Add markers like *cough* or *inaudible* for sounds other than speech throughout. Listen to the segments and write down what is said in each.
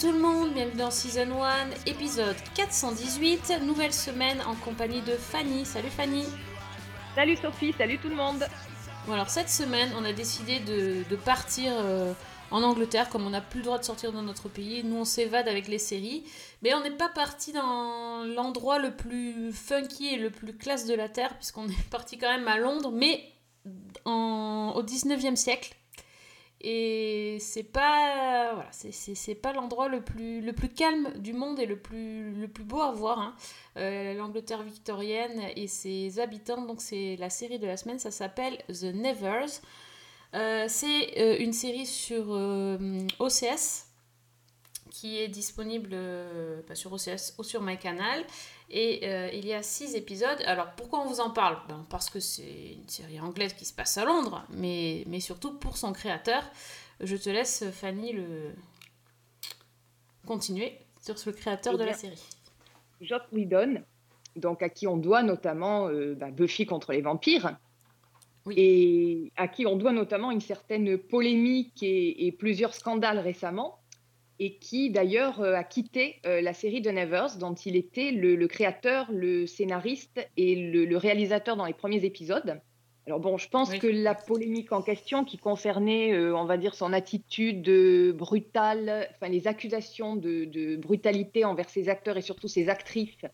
tout le monde, bienvenue dans Season 1, épisode 418, nouvelle semaine en compagnie de Fanny. Salut Fanny Salut Sophie, salut tout le monde. Bon alors cette semaine, on a décidé de, de partir euh, en Angleterre, comme on n'a plus le droit de sortir dans notre pays. Nous, on s'évade avec les séries, mais on n'est pas parti dans l'endroit le plus funky et le plus classe de la Terre, puisqu'on est *laughs* parti quand même à Londres, mais en, au 19e siècle. Et c'est pas voilà, c'est- pas l'endroit le plus, le plus calme du monde et le plus, le plus beau à voir. hein. Euh, L'Angleterre victorienne et ses habitants. Donc c'est la série de la semaine, ça s'appelle The Nevers. Euh, c'est euh, une série sur OCS qui est disponible pas sur OCS ou sur MyCanal. Et euh, il y a six épisodes. Alors pourquoi on vous en parle? Ben, Parce que c'est une série anglaise qui se passe à Londres, mais, mais surtout pour son créateur. Je te laisse, Fanny, le continuer sur le créateur Eh de la série. Joss Whedon, donc à qui on doit notamment euh, bah, Buffy contre les vampires, Oui. et à qui on doit notamment une certaine polémique et, et plusieurs scandales récemment, et qui d'ailleurs euh, a quitté euh, la série de Nevers, dont il était le, le créateur, le scénariste et le, le réalisateur dans les premiers épisodes. Alors bon, je pense Oui. que la polémique en question qui concernait, euh, on va dire, son attitude euh, brutale, enfin les accusations de, de brutalité envers ses acteurs et surtout ses actrices,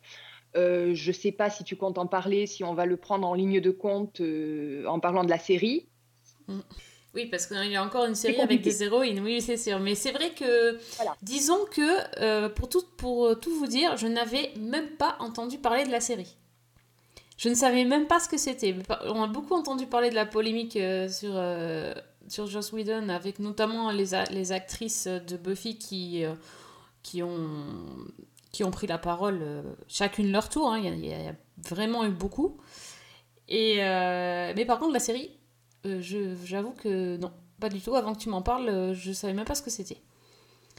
euh, je ne sais pas si tu comptes en parler, si on va le prendre en ligne de compte en parlant de la série. Oui, parce qu'il y a encore une série avec des héroïnes, oui, c'est sûr. Mais c'est vrai que, Voilà. disons que, euh, pour, tout, pour tout vous dire, je n'avais même pas entendu parler de la série. Je ne savais même pas ce que c'était. On a beaucoup entendu parler de la polémique euh, sur, euh, sur Joss Whedon, avec notamment les, les actrices de Buffy qui, euh, qui, ont, qui ont pris la parole, euh, chacune leur tour. hein. Il y a- il y, a vraiment eu beaucoup. Et, euh, mais par contre, la série, euh, j'avoue que non, pas du tout. Avant que tu m'en parles, euh, je savais même pas ce que c'était.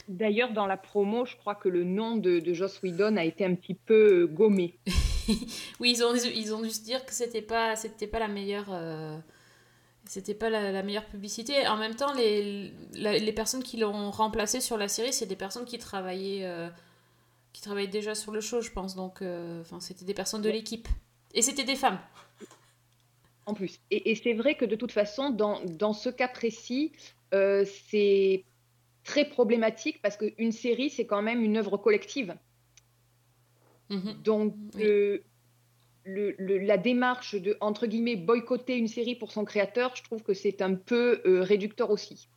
D'ailleurs, dans la promo, je crois que le nom de, de Joss Whedon a été un petit peu euh, gommé. *laughs* Oui, ils ont, ils ont dû se dire que c'était pas, c'était pas la meilleure, euh, c'était pas la, la meilleure publicité. En même temps, les, la- les personnes qui l'ont remplacé sur la série, c'est des personnes qui travaillaient, euh, qui travaillaient déjà sur le show, je pense. Donc, euh, enfin, c'était des personnes de l'équipe. Et c'était des femmes. En plus. Et, et c'est vrai que de toute façon, dans, dans ce cas précis, euh, c'est très problématique parce qu'une série, c'est quand même une œuvre collective. Mhm. Donc, Oui. le- le- la démarche de, entre guillemets, boycotter une série pour son créateur, je trouve que c'est un peu euh, réducteur aussi.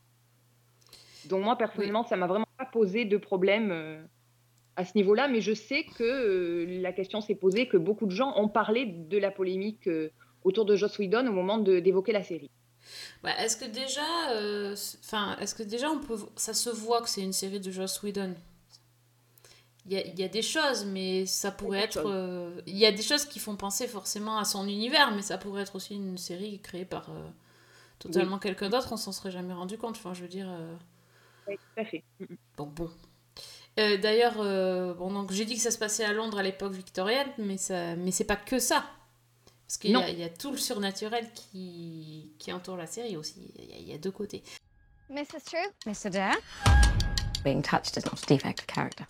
Donc, moi, personnellement, ça m'a vraiment pas posé de problème euh, à ce niveau-là, mais je sais que euh, la question s'est posée, que beaucoup de gens ont parlé de la polémique euh, autour de Joss Whedon au moment d'évoquer la série. Bah, est-ce que déjà, euh, enfin, est-ce que déjà on peut, ça se voit que c'est une série de Joss Whedon? Il y a, il y a des choses, mais ça pourrait être, euh, il y a des choses qui font penser forcément à son univers, mais ça pourrait être aussi une série créée par euh, totalement quelqu'un d'autre. On s'en serait jamais rendu compte. Enfin, je veux dire, Oui, tout à fait. Bon, D'ailleurs, bon, donc j'ai dit que ça se passait à Londres à l'époque victorienne, mais ça, mais c'est pas que ça. Parce qu'il y, y a tout le surnaturel qui, qui entoure la série aussi. Il y a, il y a deux côtés. Mrs. True? Mr. Dare? Being touched is not a defect of character.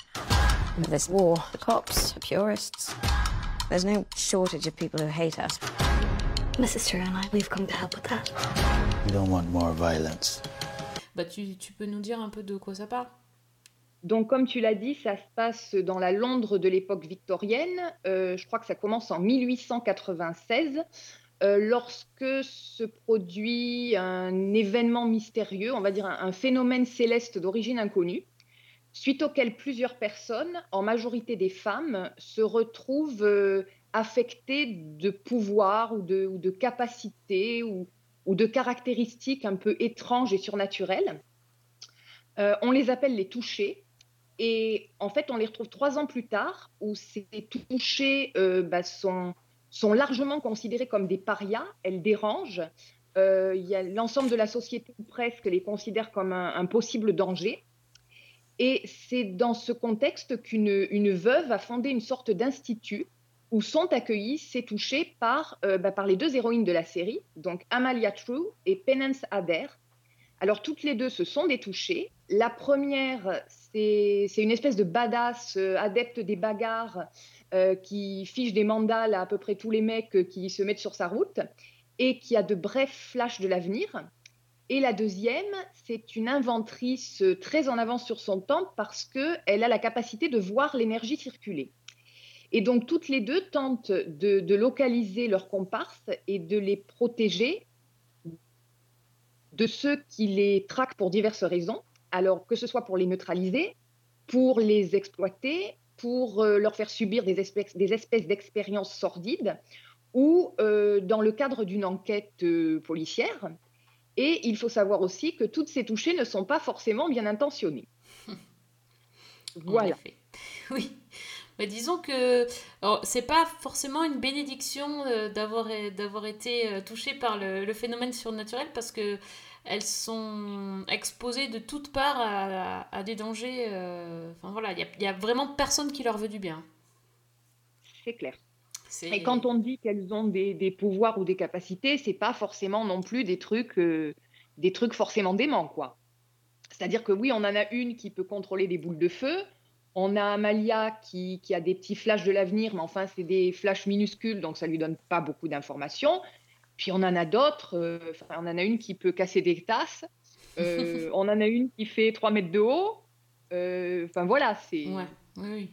With this war, the cops, the purists, there's no shortage of people who hate us. Mrs. True and I, we've come to help with that. You don't want more violence. Bah, tu, tu peux nous dire un peu de quoi ça parle? Donc, comme tu l'as dit, ça se passe dans la Londres de l'époque victorienne. Euh, je crois que ça commence en 1896, euh, lorsque se produit un événement mystérieux, on va dire un, phénomène céleste d'origine inconnue, suite auquel plusieurs personnes, en majorité des femmes, se retrouvent euh, affectées de pouvoirs ou de, capacités ou, de caractéristiques un peu étranges et surnaturelles. On les appelle les touchés. Et en fait, on les retrouve trois ans plus tard, où ces touchés euh, bah, sont, largement considérés comme des parias, elles dérangent. Euh, l'ensemble de la société presque les considère comme un, possible danger. Et c'est dans ce contexte qu'une une veuve a fondé une sorte d'institut où sont accueillis ces touchés par, euh, bah, par les deux héroïnes de la série, donc Amalia True et Penance Adair. Alors toutes les deux, ce sont des touchés. La première, c'est une espèce de badass euh, adepte des bagarres euh, qui fiche des mandales à à peu près tous les mecs euh, qui se mettent sur sa route et qui a de brefs flashs de l'avenir. Et la deuxième, c'est une inventrice très en avance sur son temps parce qu'elle a la capacité de voir l'énergie circuler. Et donc toutes les deux tentent de, de localiser leurs comparses et de les protéger de ceux qui les traquent pour diverses raisons. Alors que ce soit pour les neutraliser, pour les exploiter, pour euh, leur faire subir des espèces, des espèces d'expériences sordides ou euh, dans le cadre d'une enquête euh, policière. Et il faut savoir aussi que toutes ces touchées ne sont pas forcément bien intentionnées. *laughs* En Voilà. *laughs* Oui. Mais disons que c'est pas forcément une bénédiction d'avoir été touché par le, le phénomène surnaturel parce que elles sont exposées de toutes parts à, à des dangers. euh, Enfin voilà, il y a, vraiment personne qui leur veut du bien. C'est clair. Et quand on dit qu'elles ont des, des pouvoirs ou des capacités, c'est pas forcément non plus des trucs, euh, des trucs forcément déments, quoi. C'est-à-dire que oui, on en a une qui peut contrôler des boules de feu. On a Amalia qui, qui a des petits flashs de l'avenir, mais enfin, c'est des flashs minuscules, donc ça lui donne pas beaucoup d'informations. Puis on en a d'autres. euh, enfin, on en a une qui peut casser des tasses. euh, *laughs* on en a une qui fait 3 mètres de haut. euh, Enfin voilà, c'est. Ouais, oui, oui.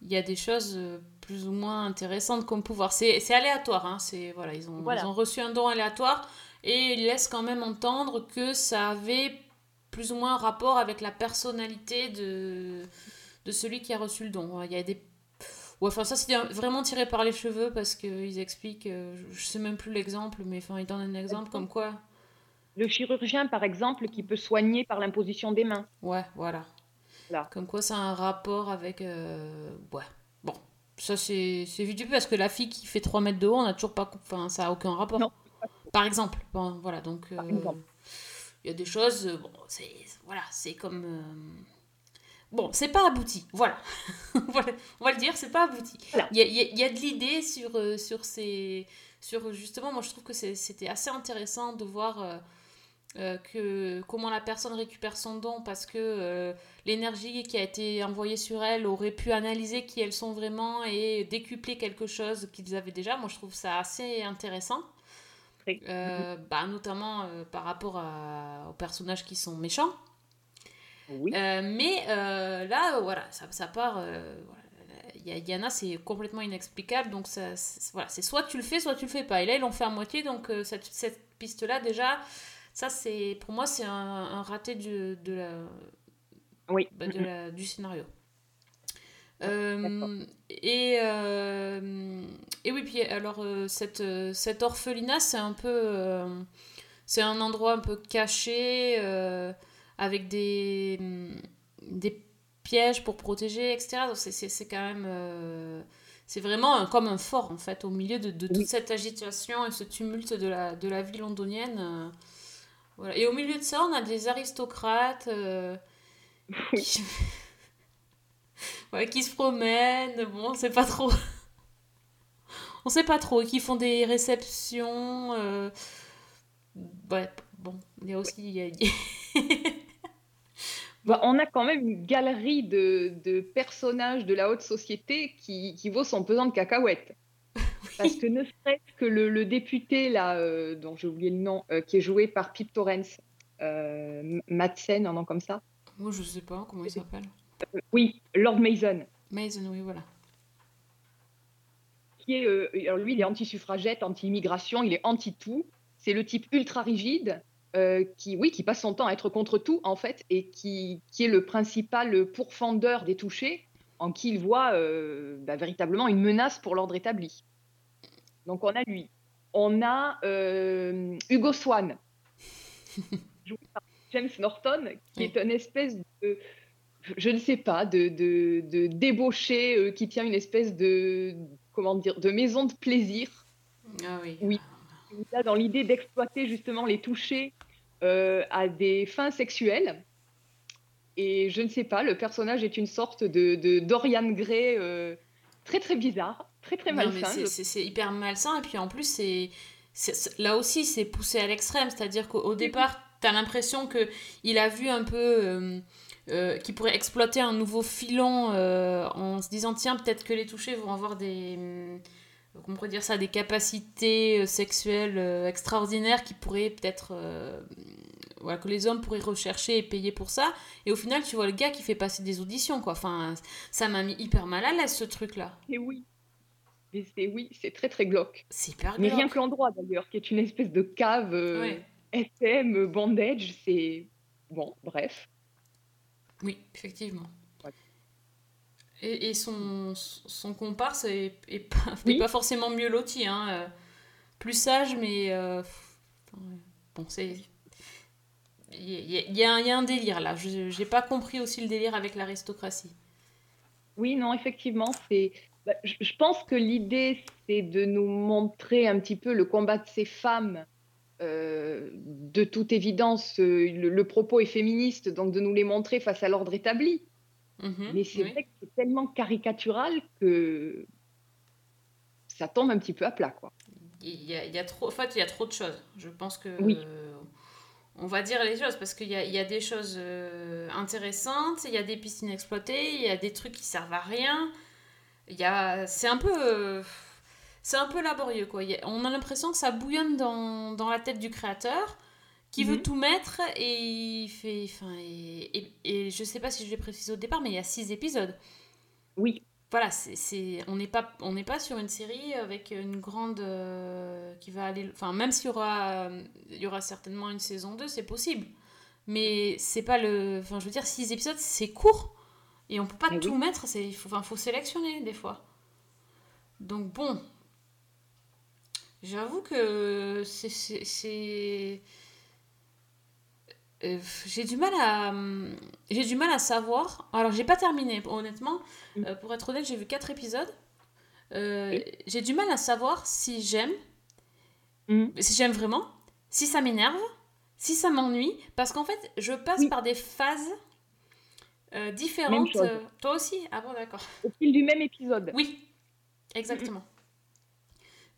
Il y a des choses plus ou moins intéressantes comme pouvoir. C'est c'est aléatoire, hein. C'est voilà, ils ont, Voilà. ils ont reçu un don aléatoire et ils laissent quand même entendre que ça avait plus ou moins un rapport avec la personnalité de, de celui qui a reçu le don. Il y a des Ouais, enfin ça c'est vraiment tiré par les cheveux parce qu'ils expliquent, euh, je- sais même plus l'exemple, mais enfin ils donnent un exemple comme quoi. Le chirurgien, par exemple, qui peut soigner par l'imposition des mains. Ouais, voilà. Voilà. Comme quoi ça a un rapport avec... euh, Ouais, bon. Ça c'est c'est vite parce que la fille qui fait 3 mètres de haut, on a toujours pas... Enfin, ça a aucun rapport. Non. Par exemple. Bon, voilà, donc... Euh. Il y a des choses... Bon, c'est... Voilà, c'est comme... euh, Bon, c'est pas abouti, voilà. *laughs* Voilà, On va le dire, c'est pas abouti. Voilà. Il y a, y y de l'idée sur, euh, sur ces... Sur justement, moi je trouve que c'était assez intéressant de voir... euh, euh, que comment la personne récupère son don parce que l'énergie qui a été envoyée sur elle aurait pu analyser qui elles sont vraiment et décupler quelque chose qu'ils avaient déjà. Moi, je trouve ça assez intéressant. Bah, notamment par rapport à- aux personnages qui sont méchants. Oui. Euh, mais euh, là, voilà, ça, ça part. euh, voilà. Il y a- il y en a, c'est complètement inexplicable. Donc, ça, c'est- voilà, c'est soit tu le fais, soit tu le fais pas. Et là, ils l'ont fait à moitié. Donc, euh, cette, cette piste-là, déjà, ça, c'est pour moi, c'est un, un raté du, de la, Oui. bah, de Mhm. la- du scénario. Euh, et, euh, et oui, puis alors, cette, cette orphelinat, c'est un peu. c'est un endroit un peu caché, avec des, des pièges pour protéger, etc. Donc, c'est- quand même. euh, c'est vraiment un- comme un fort, en fait, au milieu de, de toute Oui. cette agitation et ce tumulte de la, de la vie londonienne. euh, voilà. Et au milieu de ça, on a des aristocrates. euh, *laughs* Oui. qui... *laughs* ouais, qui se promènent, bon, on sait pas trop. *laughs* on sait pas trop, qui font des réceptions. Ouais, bon, il y a aussi. il y a- Bah, on a quand même une galerie de, de personnages de la haute société qui, qui vaut son pesant de cacahuètes. *laughs* Parce que ne serait-ce que le, le député, là, euh, dont j'ai oublié le nom, euh, qui est joué par Pete Torrens, euh, Madsen, un nom comme ça. Moi, je sais pas comment il s'appelle. Oui, Lord Mason. Mason, oui, voilà. Qui est, alors lui, il est anti-suffragette, anti-immigration, il est anti-tout. C'est le type ultra rigide euh, qui, oui, qui passe son temps à être contre tout, en fait, et qui, qui est le principal pourfendeur des touchés, en qui il voit euh, bah, véritablement une menace pour l'ordre établi. Donc on a lui. On a euh, Hugo Swan, *laughs* joué par James Norton, qui est une espèce de, je ne sais pas, de, de, de débauché qui tient une espèce de, comment dire, de maison de plaisir Ah oui. Oui. Là, dans l'idée d'exploiter justement les touchés euh, à des fins sexuelles. Et je ne sais pas, le personnage est une sorte de, de Dorian Gray euh, très très bizarre. très très malsain. c'est- hyper malsain. Et puis en plus, c'est là aussi, c'est poussé à l'extrême. C'est-à-dire qu'au au départ, t'as l'impression que il a vu un peu euh, euh, qu'il pourrait exploiter un nouveau filon en se disant tiens, peut-être que les touchés vont avoir des. On pourrait dire ça Des capacités euh, sexuelles euh, extraordinaires qui pourraient peut-être. euh, voilà, que les hommes pourraient rechercher et payer pour ça. Et au final, tu vois le gars qui fait passer des auditions, quoi. Enfin, ça m'a mis hyper mal à l'aise, ce truc-là. Et oui. Et c'est oui, c'est très très glauque. C'est hyper Mais rien que l'endroit d'ailleurs, qui est une espèce de cave euh, Ouais. SM, bandage, c'est bon, bref. Oui, effectivement. Et, et son, son comparse est, est pas, *laughs* Oui. est pas forcément mieux loti. Hein. euh, Plus sage, mais. euh, bon, c'est. Il y, a- y y un- délire là. Je j'ai pas compris aussi le délire avec l'aristocratie. Oui, non, effectivement, c'est. bah, je pense que l'idée, c'est de nous montrer un petit peu le combat de ces femmes. Euh, de toute évidence, le, le propos est féministe, donc de nous les montrer face à l'ordre établi. Mhm, Mais c'est oui. vrai que c'est tellement caricatural que ça tombe un petit peu à plat, quoi. Il y a, il y a trop, en fait, il y a trop de choses. Je pense que Oui. euh, on va dire les choses parce qu'il y a, il y a des choses euh, intéressantes, il y a des pistes inexploitées, il y a des trucs qui servent à rien. Il y a, c'est un peu, euh, c'est un peu laborieux quoi. Il y a- on a l'impression que ça bouillonne dans, dans la tête du créateur qui veut Mhm. tout mettre et il fait, enfin, et, et, et je sais pas si je l'ai précisé au départ, mais il y a six épisodes Oui, voilà, c'est, on n'est pas, on n'est pas sur une série avec une grande euh, qui va aller, enfin même s'il y aura, il y aura certainement une saison 2, c'est possible, mais c'est pas le, enfin je veux dire six épisodes c'est court et on peut pas Eh tout oui. mettre, c'est, il faut, enfin faut sélectionner des fois. Donc bon, j'avoue que c'est- euh, j'ai du mal à hum, j'ai du mal à savoir alors j'ai pas terminé honnêtement Mm. Euh, pour être honnête j'ai vu quatre épisodes Euh, j'ai du mal à savoir si j'aime Mhm. si j'aime vraiment si ça m'énerve si ça m'ennuie parce qu'en fait je passe Oui. par des phases différentes toi aussi? Ah bon d'accord au fil du même épisode. oui, exactement.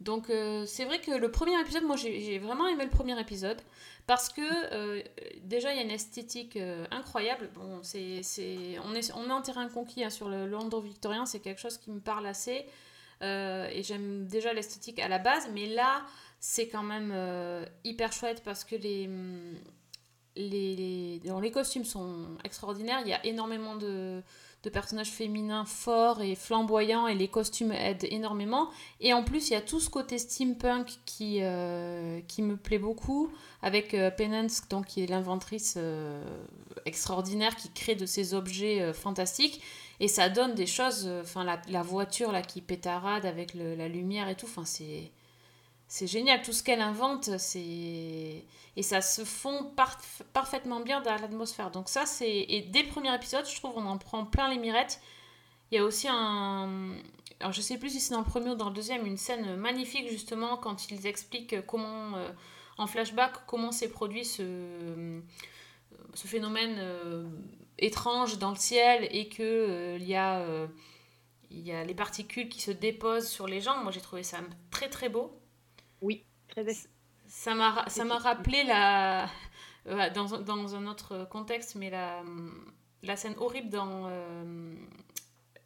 Donc euh, c'est vrai que le premier épisode, moi j'ai vraiment aimé le premier épisode parce que euh, déjà il y a une esthétique euh, incroyable. On est on en terrain conquis hein, sur le Londres victorien, c'est quelque chose qui me parle assez et j'aime déjà l'esthétique à la base, mais là c'est quand même hyper chouette parce que les les costumes sont extraordinaires. Il y a énormément de, de personnages féminins forts et flamboyants et les costumes aident énormément. Et en plus, il y a tout ce côté steampunk qui, euh, qui me plaît beaucoup avec euh, Penance, donc, qui est l'inventrice euh, extraordinaire qui crée de ces objets euh, fantastiques. Et ça donne des choses, enfin la, la voiture là qui pétarade avec la lumière et tout, enfin c'est c'est génial, tout ce qu'elle invente, c'est et ça se fond parf- parfaitement bien dans l'atmosphère. Donc ça c'est et dès le premier épisode, je trouve on en prend plein les mirettes. Il y a aussi un alors je sais plus si c'est dans le premier ou dans le deuxième une scène magnifique justement quand ils expliquent comment euh, en flashback comment s'est produit ce ce phénomène euh, étrange dans le ciel et que euh, il y a il y a les particules qui se déposent sur les gens. Moi j'ai trouvé ça très très beau. Oui, très Ça m'a ça m'a rappelé la euh, dans, un- dans un autre contexte, mais la, la scène horrible dans euh,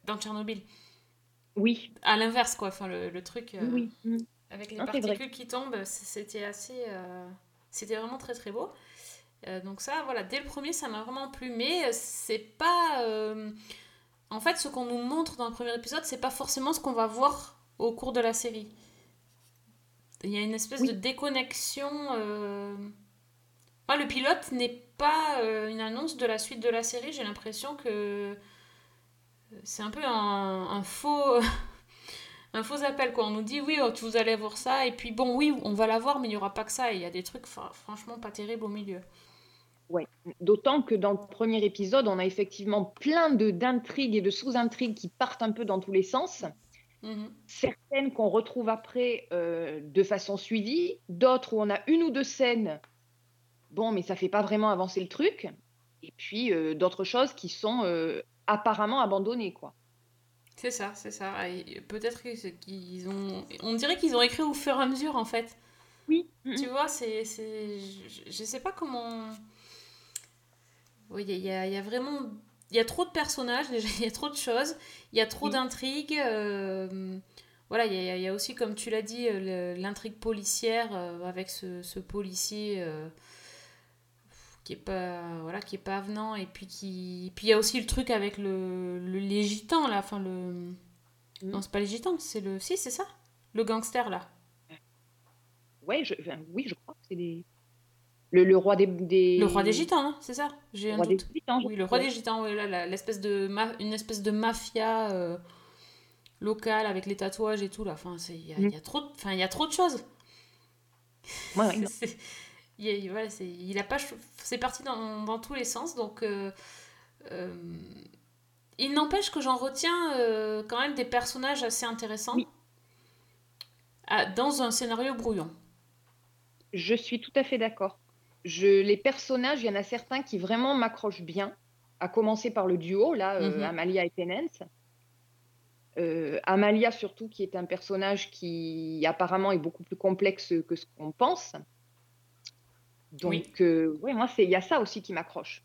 dans Tchernobyl. Oui, À l'inverse quoi, enfin le, le truc euh, oui. avec les Ah, particules qui tombent, c'était assez c'était vraiment très très beau. Donc ça voilà, dès le premier ça m'a vraiment plu, mais c'est pas en fait ce qu'on nous montre dans le premier épisode, c'est pas forcément ce qu'on va voir au cours de la série. Il y a une espèce Oui. de déconnexion. euh, le pilote n'est pas euh, une annonce de la suite de la série. J'ai l'impression que c'est un peu un, un faux. *laughs* Un faux appel quoi, on nous dit oui, oh, vous allez voir ça, et puis bon, oui, on va la voir, mais il n'y aura pas que ça, et il y a des trucs fra- franchement pas terribles au milieu. Ouais. D'autant que dans le premier épisode, on a effectivement plein de d'intrigues et de sous-intrigues qui partent un peu dans tous les sens. Mhm. Certaines qu'on retrouve après euh, de façon suivie, d'autres où on a une ou deux scènes. Bon, mais ça fait pas vraiment avancer le truc. Et puis euh, d'autres choses qui sont euh, apparemment abandonnées, quoi. C'est ça, c'est ça. Et Peut-être qu'ils ont. On dirait qu'ils ont écrit au fur et à mesure en fait. Oui. Tu vois, c'est. Je, je sais pas comment. Oui, y il y a vraiment. Il y a trop de personnages, *laughs* déjà, il y a trop de choses, il y a trop Oui. d'intrigues. euh, Voilà, il y, a, il y a aussi, comme tu l'as dit, euh, l'intrigue policière euh, avec ce, ce policier euh, qui est pas voilà qui est pas avenant et puis qui puis il y a aussi le truc avec le, le les gitans là enfin le non c'est pas les gitans c'est le si c'est ça le gangster là Ouais, je... oui, je crois que c'est des... le, le roi des, des... le roi des gitans non c'est ça? J'ai un roi des doute. gitans, oui le roi des gitans ouais, là, l'espèce de ma- une espèce de mafia euh, locale avec les tatouages et tout là. Enfin il y, a- y a trop de- enfin il y a trop de choses. Ouais. *laughs* C'est- il, a- voilà, c'est, il a pas c'est parti dans, dans tous les sens donc euh, euh, il n'empêche que j'en retiens quand même des personnages assez intéressants Oui. Dans un scénario brouillon. Je suis tout à fait d'accord. Je... Les personnages, il y en a certains qui vraiment m'accrochent bien, à commencer par le duo, là, euh, Mhm. Amalia et Penance. Euh, Amalia, surtout, qui est un personnage qui apparemment est beaucoup plus complexe que ce qu'on pense. Donc, Oui. euh, ouais, moi, c'est- il y a ça aussi qui m'accroche.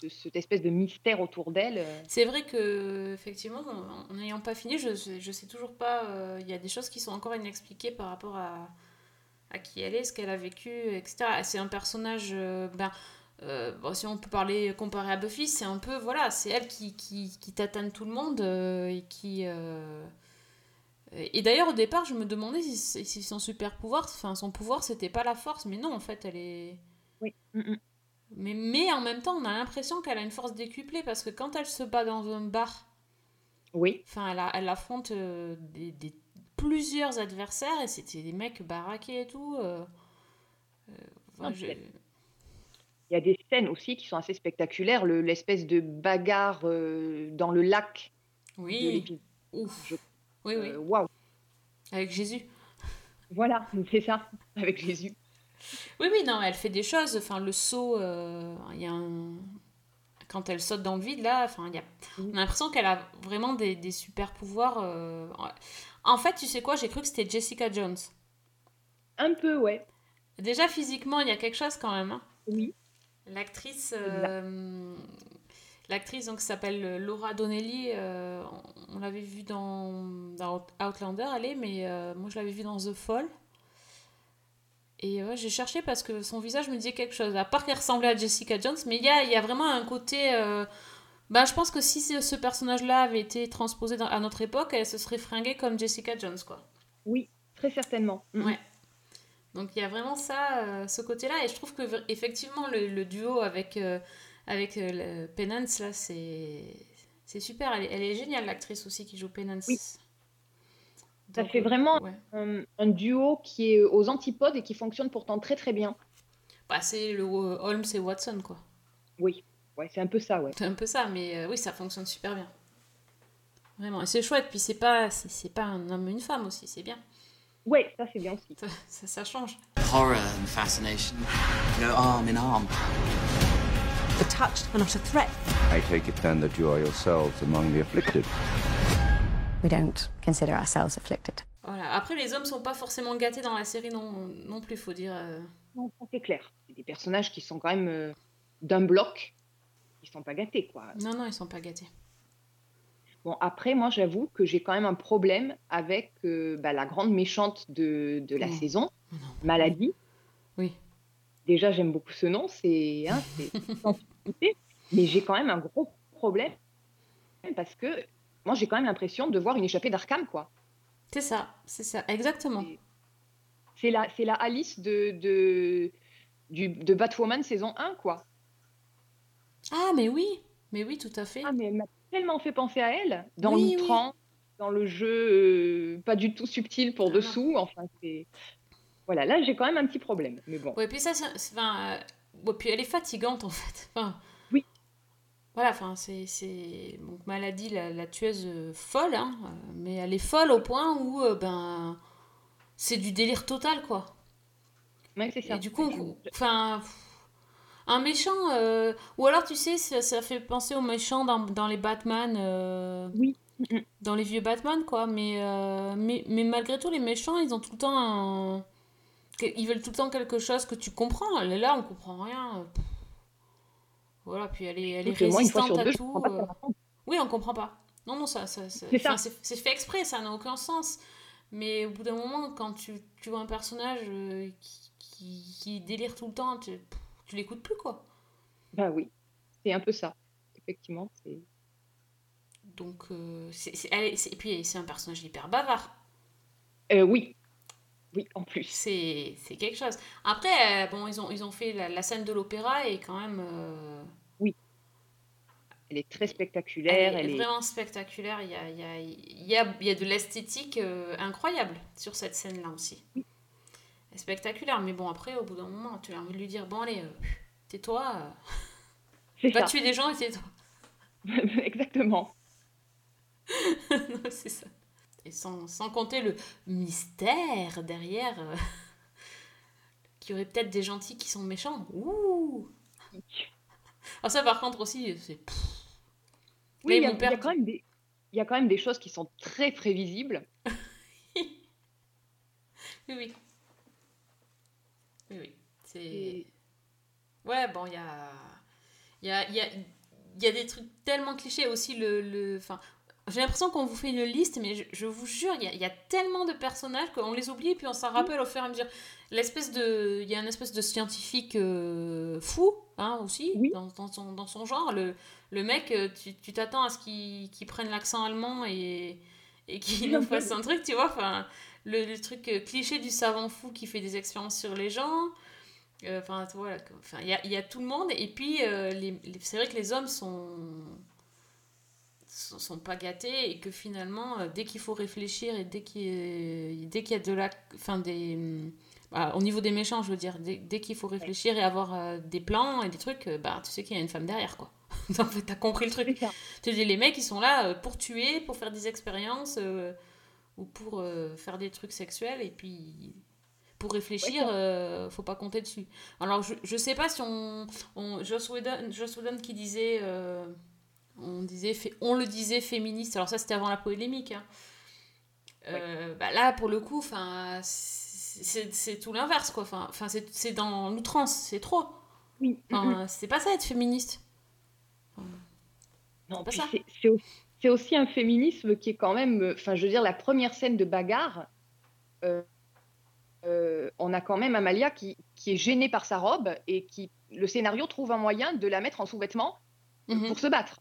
Ce- cette espèce de mystère autour d'elle. euh. c'est vrai que effectivement en n'ayant pas fini je, sais- je sais toujours pas euh, il y a des choses qui sont encore inexpliquées par rapport à, à qui elle est ce qu'elle a vécu etc c'est un personnage euh, ben euh, bon, si on peut parler comparé à Buffy, c'est un peu voilà, c'est elle qui, qui, qui tatane tout le monde euh, et qui euh, et d'ailleurs au départ je me demandais si, si son super pouvoir, enfin son pouvoir c'était pas la force, mais non en fait elle est Oui. Mm, mm. mais, mais en même temps on a l'impression qu'elle a une force décuplée parce que quand elle se bat dans un bar, Oui, enfin elle, elle affronte des, des- plusieurs adversaires et c'était des mecs baraqués et tout. euh, euh, Non, je- il y a des scènes aussi qui sont assez spectaculaires. le- L'espèce de bagarre euh, dans le lac Oui, ouf. Je- Oui, oui, avec Jésus. voilà, *laughs* c'est ça, avec Jésus. Oui, oui, non, elle fait des choses. Enfin, le saut, euh, il y a un... Quand elle saute dans le vide, là, enfin, il y a... On a l'impression qu'elle a vraiment des, des super pouvoirs. euh, En fait, tu sais quoi, j'ai cru que c'était Jessica Jones. Un peu, ouais. Déjà, physiquement, il y a quelque chose quand même. hein. Oui, L'actrice, euh, l'actrice donc s'appelle Laura Donnelly, euh, on, on l'avait vue dans, dans Outlander, elle est, mais euh, moi je l'avais vue dans The Fall. Et ouais, j'ai cherché parce que son visage me disait quelque chose, à part qu'elle ressemblait à Jessica Jones, mais il y a, il y a vraiment un côté. Bah, je pense que si ce, personnage-là avait été transposé dans- à notre époque, elle se serait fringuée comme Jessica Jones, quoi. oui, très certainement. Ouais. Donc il y a vraiment ça, euh, ce côté-là, et je trouve que effectivement le, le duo avec euh, avec euh, Penance là, c'est c'est super. Elle est, elle est géniale l'actrice aussi qui joue Penance. Oui. Ça fait vraiment ouais. un, un duo qui est aux antipodes et qui fonctionne pourtant très très bien. Bah, c'est le euh, Holmes et Watson quoi. Oui, ouais, c'est un peu ça, ouais. C'est un peu ça, mais euh, oui, ça fonctionne super bien. Vraiment, et c'est chouette. Puis c'est pas c'est c'est pas un homme une femme aussi, c'est bien. Ouais, ça c'est bien aussi. Ça, ça, ça change. Horror and fascination go arm in arm. The touched are not a threat. I take it then that you are yourselves among the afflicted. We don't consider ourselves afflicted. Voilà. Après, les hommes sont pas forcément gâtés dans la série non non plus, faut dire. euh. Non, c'est clair. C'est des personnages qui sont quand même euh, d'un bloc. Ils sont pas gâtés, quoi. Non non, ils sont pas gâtés. Bon, après, moi, j'avoue que j'ai quand même un problème avec euh, bah, la grande méchante de, de la Mm. saison, Non. Maladie. Oui. Déjà, j'aime beaucoup ce nom, c'est hein, *laughs* mais j'ai quand même un gros problème parce que moi, j'ai quand même l'impression de voir une échappée d'Arkham, quoi. C'est ça, c'est ça, exactement. C'est la, c'est la Alice de, de, du, de Batwoman saison 1, quoi. Ah, mais oui, mais oui, tout à fait. Ah, mais elle m'a tellement fait penser à elle, dans Oui, dans le jeu euh, pas du tout subtil pour Ah dessous. Enfin, c'est. Voilà, là, j'ai quand même un petit problème. Mais bon. Ouais, puis ça, c'est- enfin, euh, ouais, puis elle est fatigante en fait. Enfin, Oui. Voilà, enfin, c'est, c'est, donc maladie, la, la tueuse euh, folle, hein, euh, mais elle est folle au point où, ben, c'est du délire total, quoi. Ouais, c'est ça. Et du coup, enfin, Un méchant, euh, ou alors tu sais, ça, ça fait penser aux méchants dans, dans les Batman. euh, Oui. Dans les vieux Batman, quoi. Mais, euh, mais, mais malgré tout, les méchants, ils ont tout le temps un- Ils veulent tout le temps quelque chose que tu comprends. Elle est là, on comprend rien. Voilà, puis elle est, elle est moi, résistante à deux, tout. Oui, on comprend pas. Non, non, ça, ça, ça- C'est enfin, fait exprès, ça n'a aucun sens. Mais au bout d'un moment, quand tu, tu vois un personnage qui, qui, qui délire tout le temps, tu, tu l'écoutes plus, quoi. Bah oui, c'est un peu ça. Effectivement, c'est. Donc, euh, c'est, c'est- elle est- et puis c'est un personnage hyper bavard. Euh, oui. Oui, en plus. C'est, c'est quelque chose. Après, euh, bon, ils ont, ils ont fait la, la scène de l'opéra et quand même. euh, Elle est très spectaculaire. elle est Elle est. vraiment spectaculaire. Il y a, il y a, il y a, il y a de l'esthétique euh, incroyable sur cette scène-là aussi. Spectaculaire, mais bon, après, au bout d'un moment, tu as envie de lui dire Bon, allez, euh, tais-toi, euh, *laughs* va ça. tuer des gens et tais-toi. *laughs* Exactement. *laughs* C'est ça. Et sans, sans compter le mystère derrière, euh, qu'il y aurait peut-être des gentils qui sont méchants. Ouh Ah, ça, par contre, aussi, c'est. Oui, il y, a- y quand même des. Il y a quand même des choses qui sont très prévisibles. Oui, oui. Oui, oui. C'est. Et- Ouais, bon, il y a. Il y a, y, a, y a des trucs tellement clichés aussi. Le, le... Enfin, j'ai l'impression qu'on vous fait une liste, mais je, je vous jure, il y, y a tellement de personnages qu'on les oublie et puis on s'en rappelle au fur et à mesure. L'espèce de. Il y a une espèce de scientifique euh, fou, hein, aussi, Oui. dans, dans, son, dans son genre. Le, le mec, euh, tu tu t'attends à ce qu'il qu'il prenne l'accent allemand et, et qu'il nous fasse un truc, tu vois. Enfin, le, le truc euh, cliché du savant fou qui fait des expériences sur les gens. Euh, Enfin, il y a, il y a tout le monde. Et puis, euh, les- les- c'est vrai que les hommes sont, sont, pas gâtés et que finalement, euh, dès qu'il faut réfléchir et dès qu'il y, a- dès qu'il y a de la. Des. bah, au niveau des méchants, je veux dire, dès, dès qu'il faut réfléchir et avoir euh, des plans et des trucs, bah, tu sais qu'il y a une femme derrière, quoi. *laughs* en fait, t'as compris le truc. Tu dis, les mecs, ils sont là pour tuer, pour faire des expériences ou pour euh, faire des trucs sexuels. Et puis, pour réfléchir, euh, faut pas compter dessus. Alors, je, je sais pas si on. on Joss, Whedon, Joss Whedon qui disait. euh, on, disait on le disait féministe. Alors, ça, c'était avant la polémique. hein. Euh, bah là, pour le coup, enfin, c'est tout l'inverse, quoi. Enfin, enfin, c'est dans l'outrance, c'est trop. Oui. C'est pas ça être féministe. Non, c'est ça. C'est- c'est au- c'est aussi un féminisme qui est quand même. euh, Enfin, je veux dire, la première scène de bagarre, euh, euh, on a quand même Amalia qui, qui est gênée par sa robe et qui, le scénario trouve un moyen de la mettre en sous-vêtements Mhm. pour se battre.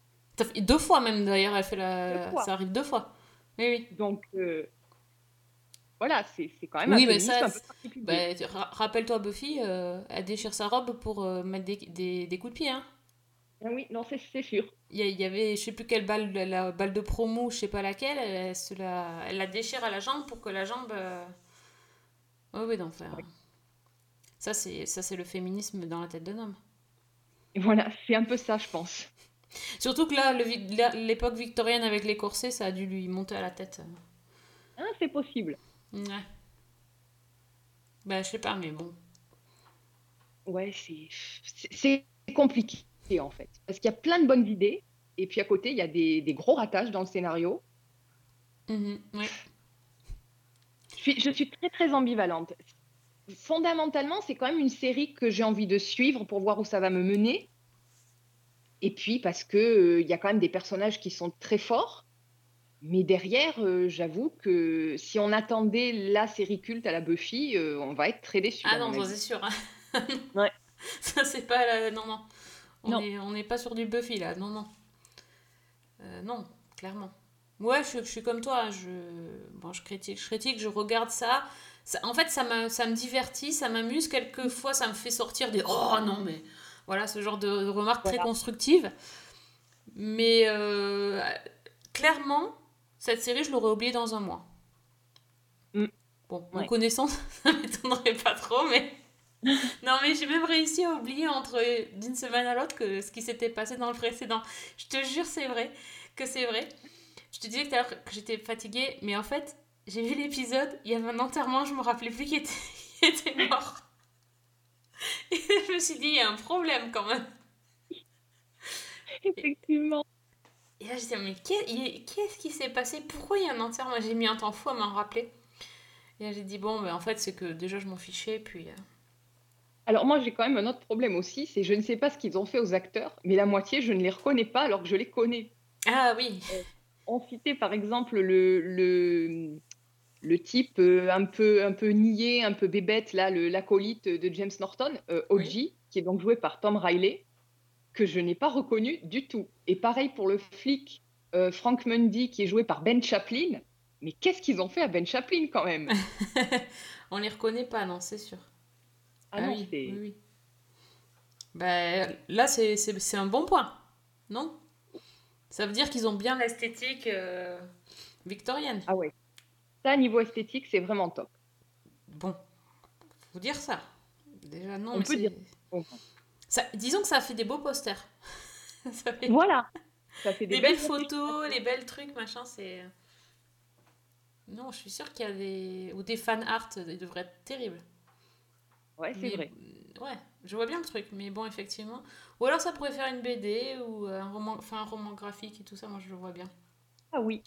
Deux fois même d'ailleurs, elle fait la. Ça arrive deux fois. Oui, oui. Donc, euh, voilà, c'est c'est quand même Oui, un mais ça, un peu particulier. Bah, Rappelle-toi Buffy, euh, elle déchire sa robe pour mettre des, des, des coups de pied. Hein. Ah oui, non, c'est sûr. Il y, avait, je sais plus quelle balle, la, la balle de promo, je sais pas laquelle, elle, la, elle la déchire à la jambe pour que la jambe. euh, Oui, oui, enfin, Ça, c'est ça, c'est le féminisme dans la tête d'un homme. Et voilà, c'est un peu ça, je pense. Surtout que là, l'époque victorienne avec les corsets, ça a dû lui monter à la tête. Ah, c'est possible. Ouais. Bah, je sais pas, mais bon. Ouais, c'est c'est- en fait. Parce qu'il y a plein de bonnes idées, et puis à côté, il y a des, des gros ratages dans le scénario. Mhm, ouais. Je suis, je suis très très ambivalente. Fondamentalement, c'est quand même une série que j'ai envie de suivre pour voir où ça va me mener. Et puis parce que euh, il y a quand même des personnages qui sont très forts. Mais derrière, euh, j'avoue que si on attendait la série culte à la Buffy, euh, on va être très déçus. Ah non, c'est sûr. hein. Ouais. *laughs* Ça c'est pas la... Non, non. On Non. est- on n'est pas sur du Buffy là, non, non. Euh, non, clairement. Ouais, je, je suis comme toi, hein, je, bon, je critique, je critique, je regarde ça. Ça- en fait, ça me, ça me divertit, ça m'amuse. Quelquefois, ça me fait sortir des Oh non, mais voilà, ce genre de, de remarques très constructives. Mais euh, clairement, cette série, je l'aurais oubliée dans un mois. Mm. Bon, en Ouais. connaissant, *laughs* ça m'étonnerait pas trop, mais. Non, mais j'ai même réussi à oublier entre d'une semaine à l'autre que ce qui s'était passé dans le précédent. Je te jure, c'est vrai. Que c'est vrai. Je te disais tout à l'heure que j'étais fatiguée, mais en fait, j'ai vu l'épisode, il y avait un enterrement, je me rappelais plus qui était, *laughs* qui était mort. *laughs* Et je me suis dit, il y a un problème quand même. Effectivement. Et là, je disais, mais qu'est-ce qui s'est passé? Pourquoi il y a un enterrement? J'ai mis un temps fou à m'en rappeler. Et là, j'ai dit, bon, ben, en fait, c'est que déjà, je m'en fichais, puis... euh, Alors moi, j'ai quand même un autre problème aussi, c'est je ne sais pas ce qu'ils ont fait aux acteurs, mais la moitié, je ne les reconnais pas alors que je les connais. Ah oui, On citait par exemple le, le, le type euh, un peu, un peu niais, un peu bébête, là, le- l'acolyte de James Norton, euh, Oji, qui est donc joué par Tom Riley, que je n'ai pas reconnu du tout. Et pareil pour le flic euh, Frank Mundy, qui est joué par Ben Chaplin. Mais qu'est-ce qu'ils ont fait à Ben Chaplin quand même? *laughs* On les reconnaît pas, non, c'est sûr. Ah non, oui, c'est- oui, oui. Ben, là, c'est un bon point, non? Ça veut dire qu'ils ont bien l'esthétique euh, victorienne. Ah ouais. Ça, niveau esthétique, c'est vraiment top. Bon, faut dire ça. Déjà, non, On mais peut dire. Ça, disons que ça fait des beaux posters. *laughs* ça fait Voilà. Ça fait des des belles belles photos, les belles trucs, machin, c'est... Non, je suis sûre qu'il y a des... Ou des fan art, ils devraient être terribles. Ouais, c'est vrai. Ouais, je vois bien le truc, mais bon, effectivement. Ou alors ça pourrait faire une BD ou un roman, enfin, un roman graphique et tout ça, moi je le vois bien. Ah oui.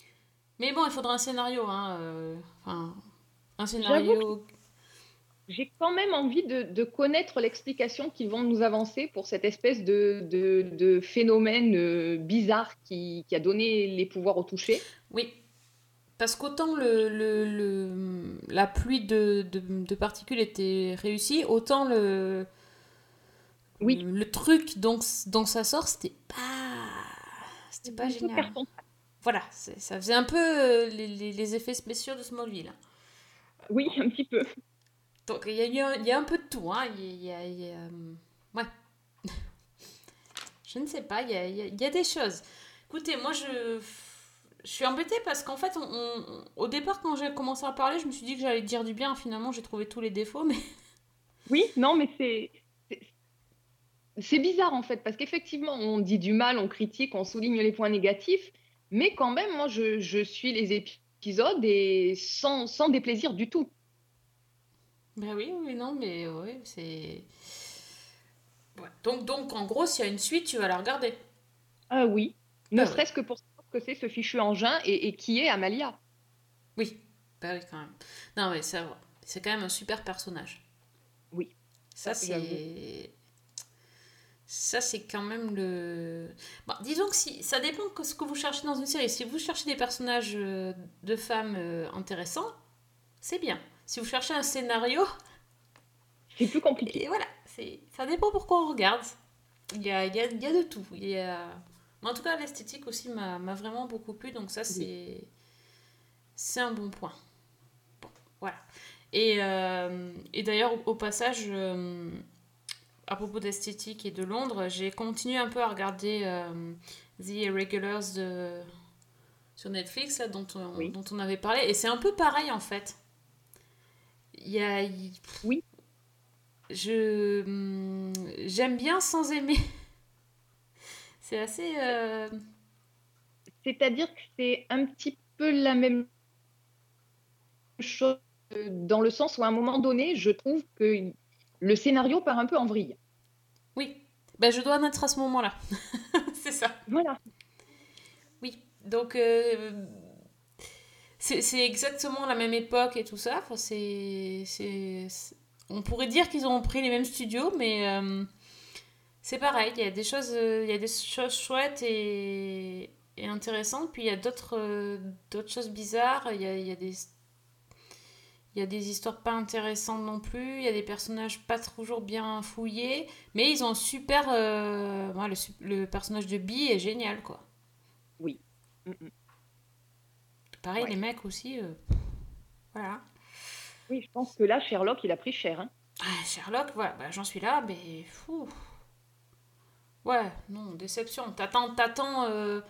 Mais bon, il faudra un scénario, hein. euh, Enfin, un scénario. J'ai quand même envie de, de connaître l'explication qu'ils vont nous avancer pour cette espèce de, de, de phénomène euh, bizarre qui, qui a donné les pouvoirs au toucher. Oui. Parce qu'autant le, le, le- la pluie de, de, de particules était réussie, autant le. Oui. Le truc dont, dont ça sort, c'était pas. C'était pas génial. Voilà, ça faisait un peu euh, les, les- les effets spéciaux de Smallville. Oui, un petit peu. Donc il y a, eu un- il y a un peu de tout, hein. Y a, y y euh, ouais. *laughs* je ne sais pas, il y a, il y a- il y a des choses. Écoutez, moi je, je suis embêtée parce qu'en fait, on, on- au départ, quand j'ai commencé à parler, je me suis dit que j'allais dire du bien. Finalement, j'ai trouvé tous les défauts, mais *laughs* Oui, non, mais c'est. c'est- bizarre en fait, parce qu'effectivement, on dit du mal, on critique, on souligne les points négatifs, mais quand même, moi, je, je suis les épisodes et sans, sans déplaisir du tout. ben oui, oui, non, mais ouais, c'est. Ouais. Donc, donc, en gros, s'il y a une suite, tu vas la regarder. Ah oui, ne Ah ouais. serait-ce que pour que c'est ce fichu engin et, et qui est Amalia. Oui, bah oui, quand même. Non, mais ça, va. c'est quand même un super personnage. Oui. Ça, Ça, j'avoue. c'est. Ça, c'est quand même le. Bon, disons que si... ça dépend de ce que vous cherchez dans une série. Si vous cherchez des personnages euh, de femmes euh, intéressants, c'est bien. Si vous cherchez un scénario, *laughs* C'est plus compliqué. et voilà, c'est... ça dépend pourquoi on regarde. Il y a, il y a, il y a de tout. Il y a... Mais en tout cas, l'esthétique aussi m'a, vraiment beaucoup plu, donc ça, c'est, un bon point. Bon, voilà. Et, euh, et d'ailleurs, au, au passage, euh, à propos d'esthétique et de Londres, j'ai continué un peu à regarder euh, The Irregulars de, sur Netflix, là, dont, on, Oui. dont on avait parlé, et c'est un peu pareil en fait. Il y a. Oui. Je. hum, J'aime bien sans aimer. *laughs* C'est assez. euh, C'est-à-dire que c'est un petit peu la même chose euh, dans le sens où à un moment donné, je trouve que le scénario part un peu en vrille. Oui. Ben, je dois en être à ce moment-là. *laughs* c'est ça. Voilà. Oui. Donc. euh, C'est exactement la même époque et tout ça. Enfin, c'est. On pourrait dire qu'ils ont pris les mêmes studios, mais. euh, C'est pareil, il y a des choses, euh, il y a des choses chouettes et, et intéressantes, puis il y a d'autres euh, d'autres choses bizarres, il y a, il y a des il y a des histoires pas intéressantes non plus, il y a des personnages pas toujours bien fouillés, mais ils ont super euh, ouais, le, le personnage de Bee est génial quoi. Oui. Mm, mm. Pareil Ouais. les mecs aussi euh, voilà. Oui, je pense que là, Sherlock, il a pris cher. hein. Ah, Sherlock, voilà, bah, j'en suis là, mais fou. Ouais, non, déception. T'attends, t'attends euh,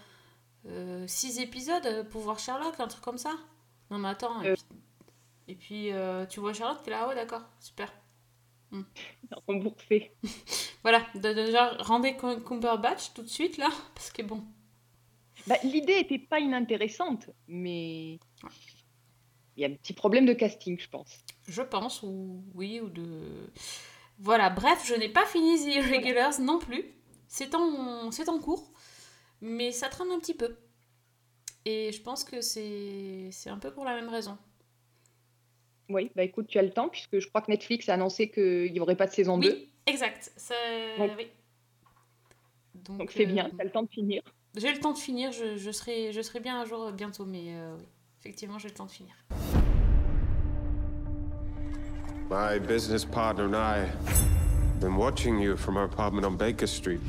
euh, six épisodes pour voir Sherlock, un truc comme ça? Non, mais attends. Et Euh. puis, et puis, euh, tu vois Sherlock, t'es là, ah ouais, d'accord, super. Remboursé. *laughs* Voilà, déjà, rendez Cum- Cumberbatch tout de suite, là, *laughs* parce que bon. Bah, L'idée était pas inintéressante, mais il y a un petit problème de casting, je pense. Je pense, ou oui, ou de. Voilà, bref, je n'ai pas fini The Irregulars non plus. C'est en, c'est en cours, mais ça traîne un petit peu. Et je pense que c'est, c'est un peu pour la même raison. Oui, bah écoute, tu as le temps, puisque je crois que Netflix a annoncé qu'il n'y aurait pas de saison 2. Oui, exact. Ça, Donc- oui. Donc c'est euh, bien, tu as le temps de finir. J'ai le temps de finir, je, je, serai, je serai bien un jour bientôt, mais euh, oui, effectivement, j'ai le temps de finir. My business partner and I been watching you from our apartment on Baker Street.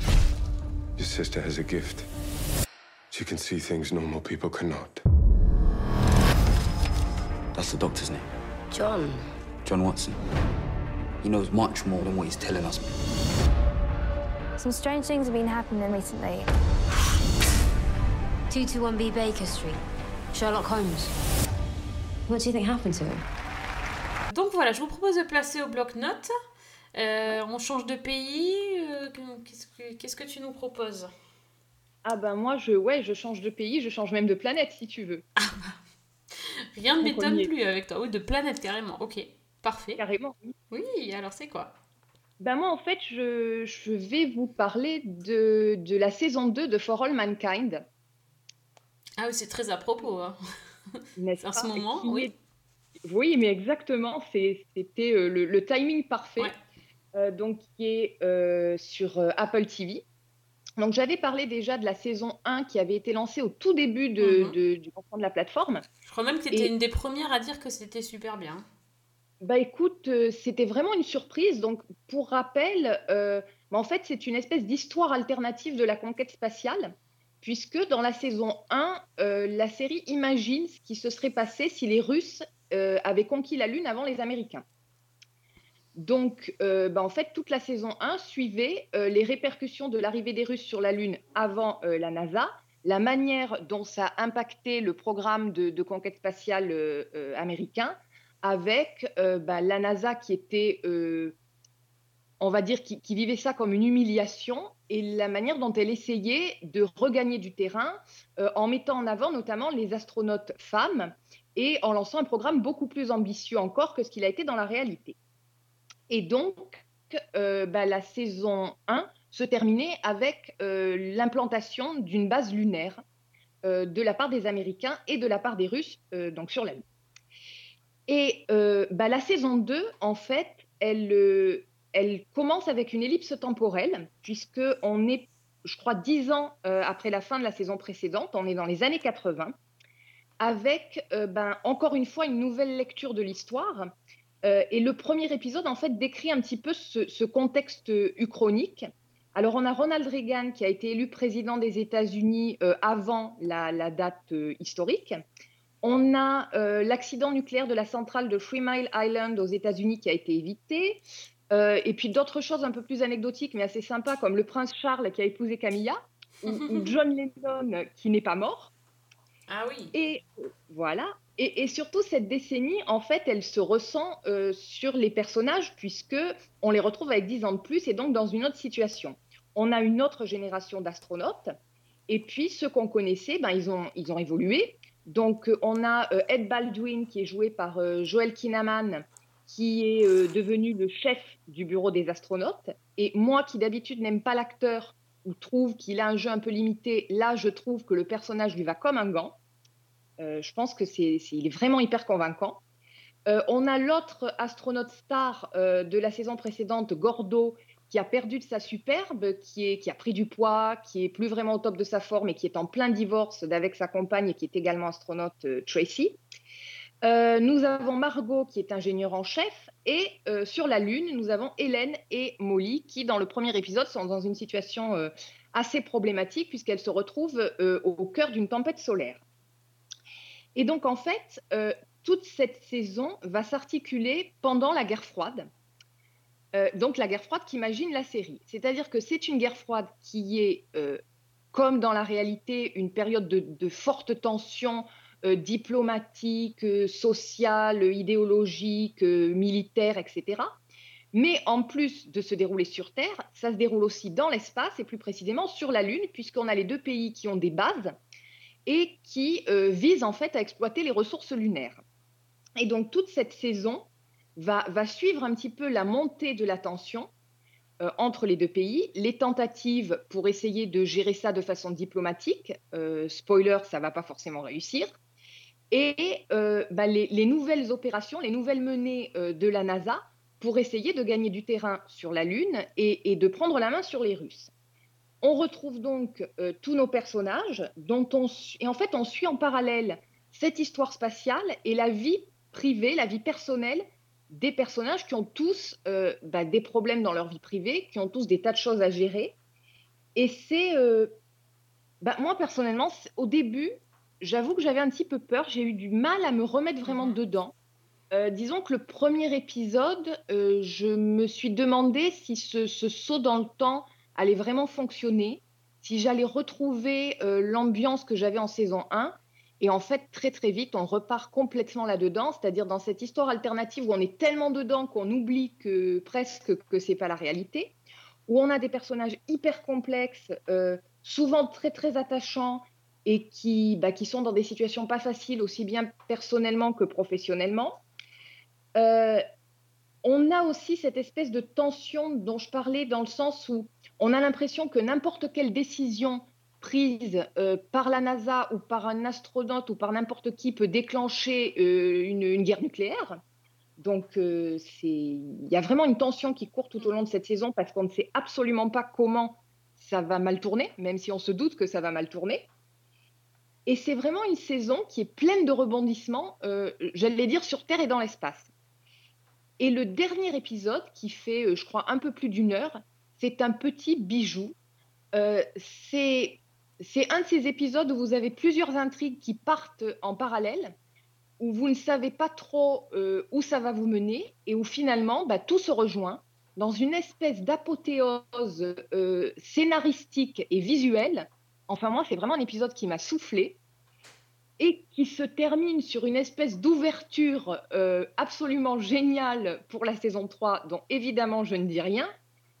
Your sister has a gift. She can see things normal people cannot. That's the doctor's name. John. John Watson. He knows much more than what he's telling us. Some strange things have been happening recently. 221B Baker Street. Sherlock Holmes. What do you think happened to him? Donc voilà, je vous propose de placer au bloc-notes. Euh, on change de pays. euh, qu'est-ce, que, qu'est-ce que tu nous proposes? Ah ben moi, je, ouais, je change de pays, je change même de planète, si tu veux. Rien ne m'étonne plus avec toi. Oui, de planète carrément. Ok, parfait. Carrément. Oui, alors c'est quoi? Ben moi, en fait, je, je vais vous parler de, de la saison 2 de For All Mankind. Ah oui, c'est très à propos. hein. *laughs* n'est-ce En ce pas? Moment, oui. est- Oui, mais exactement, c'est- c'était euh, le, le timing parfait. Ouais. Euh, donc, qui est euh, sur euh, Apple TV. Donc, j'avais parlé déjà de la saison 1 qui avait été lancée au tout début de, Mhm. de- du lancement de la plateforme. Je crois même que tu étais Et- une des premières à dire que c'était super bien. Bah écoute, euh, c'était vraiment une surprise. Donc, pour rappel, euh, bah, en fait, c'est une espèce d'histoire alternative de la conquête spatiale, puisque dans la saison 1, euh, la série imagine ce qui se serait passé si les Russes avaient conquis la Lune avant les Américains. Donc, euh, bah, en fait, toute la saison 1 suivait euh, les répercussions de l'arrivée des Russes sur la Lune avant euh, la NASA, la manière dont ça impactait le programme de, conquête spatiale américain, avec bah, la NASA qui était, on va dire, qui, qui vivait ça comme une humiliation et la manière dont elle essayait de regagner du terrain en mettant en avant notamment les astronautes femmes et en lançant un programme beaucoup plus ambitieux encore que ce qu'il a été dans la réalité. Et donc, euh, bah, la saison 1 se terminait avec euh, l'implantation d'une base lunaire euh, de la part des Américains et de la part des Russes donc sur la Lune. Et bah, la saison 2, en fait, elle, elle commence avec une ellipse temporelle, puisque on est, je crois, dix ans après la fin de la saison précédente, on est dans les années 80, avec ben, encore une fois une nouvelle lecture de l'histoire. Euh, et le premier épisode, en fait, décrit un petit peu ce, ce contexte uchronique. Alors, on a Ronald Reagan qui a été élu président des États-Unis euh, avant la, la date euh, historique. On a euh, l'accident nucléaire de la centrale de Three Mile Island aux États-Unis qui a été évité. Euh, et puis d'autres choses un peu plus anecdotiques, mais assez sympas, comme le prince Charles qui a épousé Camilla, ou, ou *laughs* John Lennon qui n'est pas mort. Ah oui. Et voilà. Et, surtout, cette décennie, en fait, elle se ressent euh, sur les personnages, puisque on les retrouve avec 10 ans de plus et donc dans une autre situation. On a une autre génération d'astronautes, et puis ceux qu'on connaissait, ben, ils, ont, ils ont évolué. Donc, euh, on a euh, Ed Baldwin, qui est joué par euh, Joel Kinnaman, qui est devenu le chef du bureau des astronautes. Et moi, qui d'habitude n'aime pas l'acteur ou trouve qu'il a un jeu un peu limité, là, je trouve que le personnage lui va comme un gant. Euh, je pense que c'est, il est vraiment hyper convaincant. Euh, on a l'autre astronaute star euh, de la saison précédente, Gordo, qui a perdu de sa superbe, qui, qui a pris du poids, qui est plus vraiment au top de sa forme et qui est en plein divorce d'avec sa compagne qui est également astronaute, Tracy. Euh, nous avons Margot qui est ingénieure en chef et euh, sur la Lune, nous avons Hélène et Molly qui, dans le premier épisode, sont dans une situation euh, assez problématique puisqu'elles se retrouvent au cœur d'une tempête solaire. Et donc, en fait, toute cette saison va s'articuler pendant la guerre froide. Donc, la guerre froide qu'imagine la série. C'est-à-dire que c'est une guerre froide qui est, comme dans la réalité, une période de, de forte tension diplomatique, euh, sociale, idéologique, euh, militaire, etc. Mais en plus de se dérouler sur Terre, ça se déroule aussi dans l'espace et plus précisément sur la Lune, puisqu'on a les deux pays qui ont des bases et qui euh, visent en fait à exploiter les ressources lunaires. Et donc toute cette saison va, suivre un petit peu la montée de la tension euh, entre les deux pays, les tentatives pour essayer de gérer ça de façon diplomatique. Euh, spoiler, ça va pas forcément réussir. Et euh, bah, les, les nouvelles opérations, les nouvelles menées euh, de la NASA pour essayer de gagner du terrain sur la Lune et, de prendre la main sur les Russes. On retrouve donc euh, tous nos personnages, dont on et en fait on suit en parallèle cette histoire spatiale et la vie privée, la vie personnelle des personnages qui ont tous bah, des problèmes dans leur vie privée, qui ont tous des tas de choses à gérer. Et c'est, bah, moi personnellement, au début, j'avoue que j'avais un petit peu peur, j'ai eu du mal à me remettre vraiment dedans. Euh, disons que le premier épisode, euh, je me suis demandé si ce, ce saut dans le temps allait vraiment fonctionner, si j'allais retrouver euh, l'ambiance que j'avais en saison 1. Et en fait, très très vite, on repart complètement là-dedans, c'est-à-dire dans cette histoire alternative où on est tellement dedans qu'on oublie que presque que c'est pas la réalité, où on a des personnages hyper complexes, souvent très très attachants et qui, bah, qui sont dans des situations pas faciles, aussi bien personnellement que professionnellement. Euh, on a aussi cette espèce de tension dont je parlais dans le sens où on a l'impression que n'importe quelle décision prise euh, par la NASA ou par un astronaute ou par n'importe qui peut déclencher euh, une, guerre nucléaire. Donc il y a vraiment une tension qui court tout au long de cette saison parce qu'on ne sait absolument pas comment ça va mal tourner, même si on se doute que ça va mal tourner. Et c'est vraiment une saison qui est pleine de rebondissements, euh, j'allais dire sur Terre et dans l'espace. Et le dernier épisode, qui fait, euh, je crois, un peu plus d'une heure, c'est un petit bijou. Euh, c'est un de ces épisodes où vous avez plusieurs intrigues qui partent en parallèle, où vous ne savez pas trop où ça va vous mener, et où finalement, bah, tout se rejoint dans une espèce d'apothéose scénaristique et visuelle. Enfin, moi, c'est vraiment un épisode qui m'a soufflé et qui se termine sur une espèce d'ouverture euh, absolument géniale pour la saison 3, dont évidemment je ne dis rien,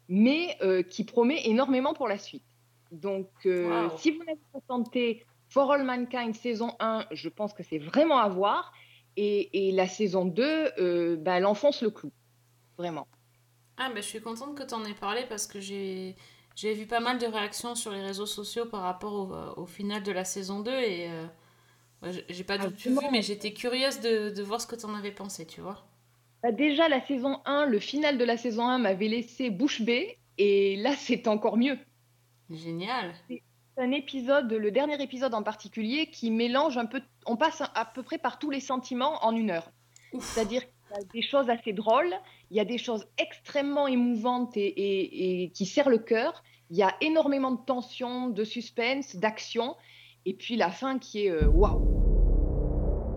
mais euh, qui promet énormément pour la suite. Donc, euh, Wow. si vous n'avez pas tenté For All Mankind saison 1, je pense que c'est vraiment à voir. Et, et la saison 2, euh, bah, elle enfonce le clou. Vraiment. Ah, bah, je suis contente que tu en aies parlé parce que j'ai j'ai vu pas mal de réactions sur les réseaux sociaux par rapport au, au final de la saison 2 et euh, ouais, j'ai- pas du tout vu, mais j'étais curieuse de, de voir ce que tu en avais pensé, tu vois. Bah, déjà, la saison 1, le final de la saison 1 m'avait laissé bouche bée. Et là, *laughs* c'est encore mieux. Génial. C'est un épisode, le dernier épisode en particulier, qui mélange un peu. On passe à peu près par tous les sentiments en une heure. C'est-à-dire des choses assez drôles, il y a des choses extrêmement émouvantes et, et- et qui serrent le cœur. Il y a énormément de tension, de suspense, d'action. Et puis la fin qui est euh, waouh.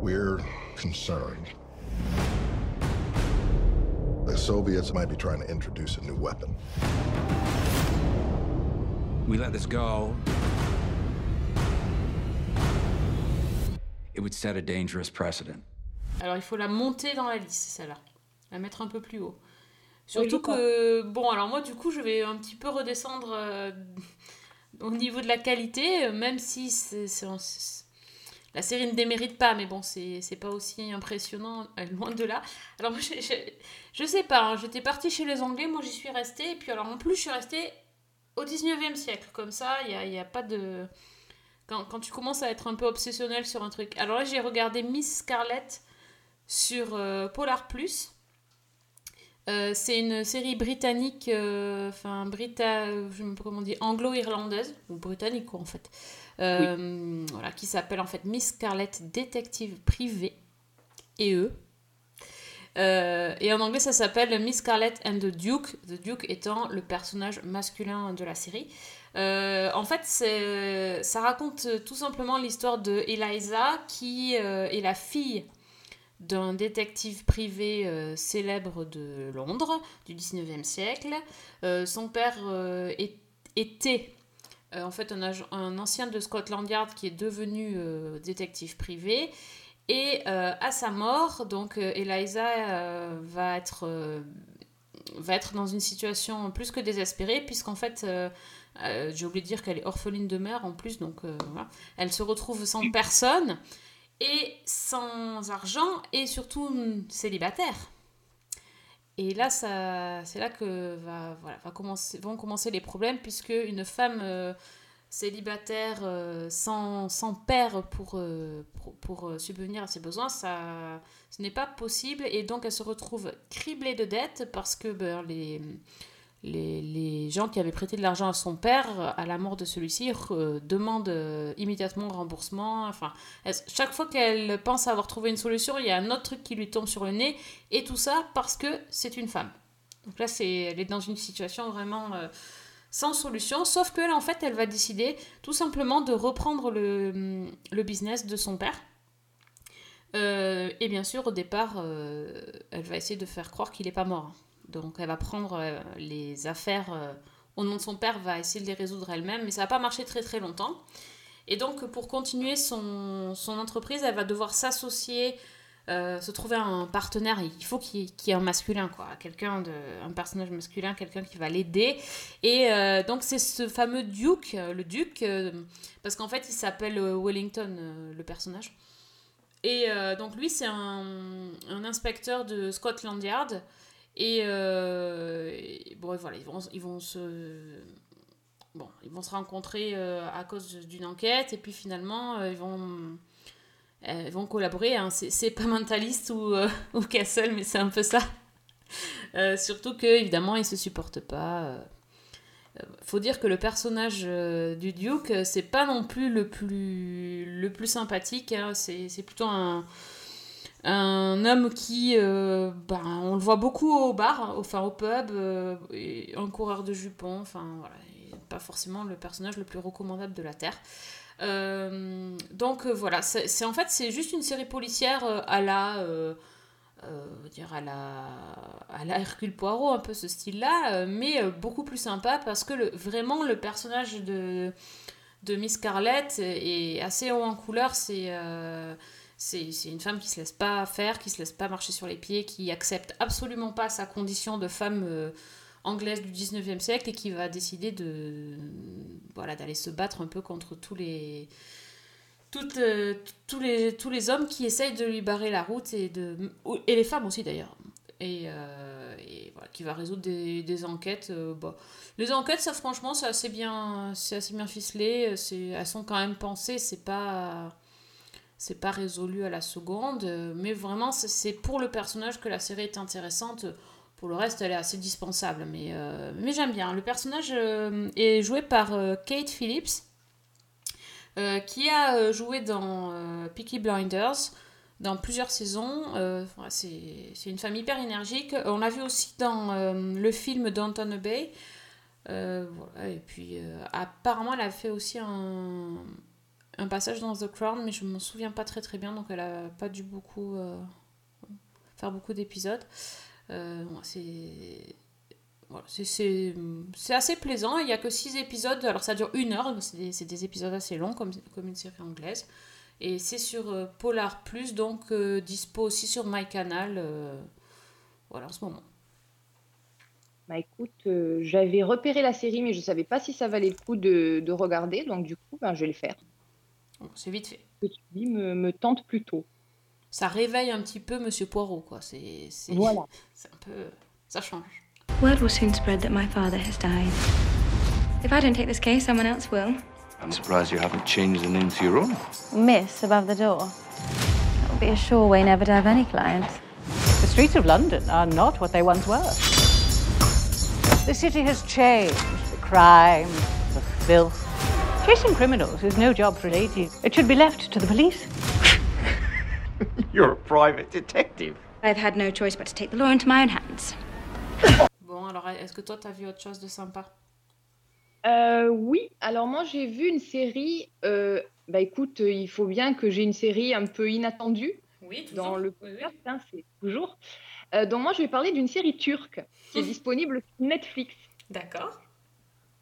We're concerned. The Soviets might be trying to introduce a new weapon. We let this go. It would set a dangerous precedent. Alors il faut la monter dans la liste, celle-là. La mettre un peu plus haut. Surtout que, bon, alors moi du coup je vais un petit peu redescendre euh, *laughs* au niveau de la qualité, même si c'est, c'est- c'est- la série ne démérite pas, mais bon, c'est, c'est pas aussi impressionnant, euh, loin de là. Alors moi je, je, je sais pas, hein, j'étais partie chez les Anglais, moi j'y suis restée, et puis alors en plus je suis restée au 19e siècle, comme ça, il n'y a, y a pas de... Quand, quand tu commences à être un peu obsessionnel sur un truc. Alors là j'ai regardé Miss Scarlett sur euh, Polar Plus. Euh, c'est une série britannique, euh, enfin brita, je sais même pas comment on dit, anglo-irlandaise ou britannique quoi en fait, Euh, voilà, qui s'appelle en fait Miss Scarlett détective privée et eux. Euh, et en anglais ça s'appelle Miss Scarlett and the Duke, the Duke étant le personnage masculin de la série. Euh, en fait, ça raconte tout simplement l'histoire de Eliza qui euh, est la fille d'un détective privé euh, célèbre de Londres du 19e siècle. Euh, son père euh, est- était en fait un, ancien de Scotland Yard qui est devenu détective privé. Et à sa mort, donc Eliza va, être, va être dans une situation plus que désespérée, puisqu'en fait, j'ai oublié de dire qu'elle est orpheline de mère en plus, donc voilà. elle se retrouve sans personne et sans argent et surtout célibataire. Et là, c'est là que va, voilà, va commencer, vont commencer les problèmes, puisque une femme euh, célibataire euh, sans, sans père pour, euh, pour, pour, subvenir à ses besoins, ça, ce n'est pas possible. Et donc, elle se retrouve criblée de dettes parce que ben, les, les, gens qui avaient prêté de l'argent à son père, à la mort de celui-ci, euh, demandent euh, immédiatement remboursement. Enfin, chaque fois qu'elle pense avoir trouvé une solution, il y a un autre truc qui lui tombe sur le nez. Et tout ça parce que c'est une femme. Donc là, c'est, elle est dans une situation vraiment euh, sans solution. Sauf que là, en fait, elle va décider tout simplement de reprendre le, le business de son père. Euh, et bien sûr, au départ, elle va essayer de faire croire qu'il n'est pas mort. Donc elle va prendre euh, les affaires euh, au nom de son père, va essayer de les résoudre elle-même, mais ça va pas marcher très très longtemps. Et donc pour continuer son, entreprise, elle va devoir s'associer, euh, se trouver un partenaire. Il faut qu'il qu'il y ait un masculin, quoi, quelqu'un de, un personnage masculin, quelqu'un qui va l'aider. Et donc c'est ce fameux Duke, le euh, parce qu'en fait il s'appelle Wellington, le personnage. Et donc lui, c'est un inspecteur de Scotland Yard. Et, euh, bon, voilà, ils vont, ils vont se... Bon, ils vont se rencontrer euh, à cause d'une enquête. Et puis finalement, euh, ils vont... vont collaborer. hein. C'est pas mentaliste ou, *laughs* ou Castle, mais c'est un peu ça. *laughs* Surtout que évidemment, ils se supportent pas. faut dire que le personnage du Duke, c'est pas non plus le plus, le plus sympathique. hein. C'est plutôt un, un homme qui, euh, ben, on le voit beaucoup au bar, enfin au pub, euh, un coureur de jupons. Enfin voilà, pas forcément le personnage le plus recommandable de la terre. Euh, donc voilà, c'est en fait c'est juste une série policière à la dire à la, à la Hercule Poirot, un peu ce style-là, mais beaucoup plus sympa parce que le, vraiment le personnage de, de Miss Scarlett est assez haut en couleur. C'est c'est une femme qui se laisse pas faire, qui se laisse pas marcher sur les pieds, qui accepte absolument pas sa condition de femme euh, anglaise du 19e siècle et qui va décider de voilà d'aller se battre un peu contre tous les toutes, euh, tous, les, tous les hommes qui essayent de lui barrer la route et, de, et les femmes aussi d'ailleurs. Et, euh, voilà, qui va résoudre des, enquêtes. bah. Les enquêtes, ça franchement, c'est assez bien, c'est assez bien ficelé. Elles sont quand même pensées, c'est pas, c'est pas résolu à la seconde. euh, Mais vraiment, c'est- pour le personnage que la série est intéressante. Pour le reste, elle est assez dispensable. Mais, euh, mais j'aime bien. Le personnage euh, est joué par Kate Phillips. Qui a joué dans Peaky Blinders dans plusieurs saisons. C'est une femme hyper énergique. On l'a vu aussi dans le film Downton voilà, et puis apparemment elle a fait aussi un, un passage dans The Crown, mais je m'en souviens pas très très bien, donc elle a pas dû beaucoup euh, faire beaucoup d'épisodes. Euh, c'est assez plaisant. Il n'y a que 6 épisodes. Alors ça dure une heure. C'est des, épisodes assez longs comme, une série anglaise. Et c'est sur euh, Polar Plus, donc dispo aussi sur MyCanal. voilà, en ce moment. Bah écoute, j'avais repéré la série, mais je savais pas si ça valait le coup de, de regarder, donc du coup, ben, je vais le faire. Bon, c'est vite fait. Ce que tu dis me, me tente plutôt. Ça réveille un petit peu Monsieur Poirot, quoi. C'est c'est- Voilà. *laughs* c'est un peu... Ça change. Word will soon spread that my father has died? If I don't take this case, someone else will. I'm surprised you haven't changed the name to your own. Miss above the door. That would be a sure way never to have any clients. The streets of London are not what they once were. The city has changed. The crime, the filth. Chasing criminals is no job for ladies. It should be left to the police. *laughs* You're a private detective. I've had no choice but to take the law into my own hands. Bon, alors, est-ce que toi, t'as vu autre chose de sympa? Euh, oui, alors moi j'ai vu une série. euh, bah écoute, euh, il faut bien que j'ai une série un peu inattendue Oui, dans le podcast, hein, c'est toujours. Euh, donc moi je vais parler d'une série turque qui est disponible sur Netflix. D'accord.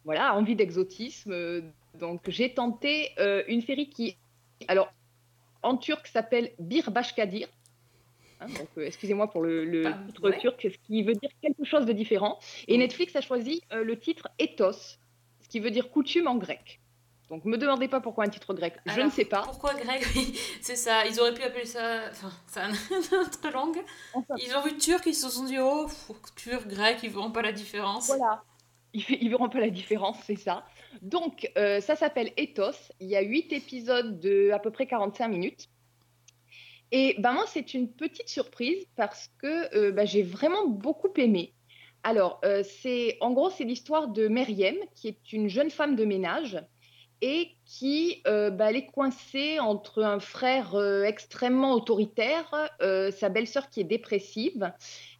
Voilà, envie d'exotisme. Donc j'ai tenté euh, une série qui, alors en turc s'appelle Bir Başkadir. Hein, donc euh, excusez-moi pour le, le titre ouais. turc, ce qui veut dire quelque chose de différent. Et Netflix a choisi euh, le titre Ethos, ce qui veut dire coutume en grec. Donc me demandez pas pourquoi un titre grec, je Alors, ne sais pas. Pourquoi grec? *laughs* Oui, c'est ça. Ils auraient pu appeler ça. Enfin, c'est un *laughs* autre langue. Ils ont vu turc, ils se sont dit oh, turc, grec, ils verront pas la différence. Voilà. Ils, *laughs* ils verront pas la différence, c'est ça. Donc, euh, ça s'appelle Ethos. Il y a huit épisodes de à peu près 45 minutes. Et ben moi, c'est une petite surprise parce que euh, ben, j'ai vraiment beaucoup aimé. Alors, euh, c'est en gros, c'est l'histoire de Meriem, qui est une jeune femme de ménage et qui ben, est coincée entre un frère extrêmement autoritaire, sa belle-sœur qui est dépressive,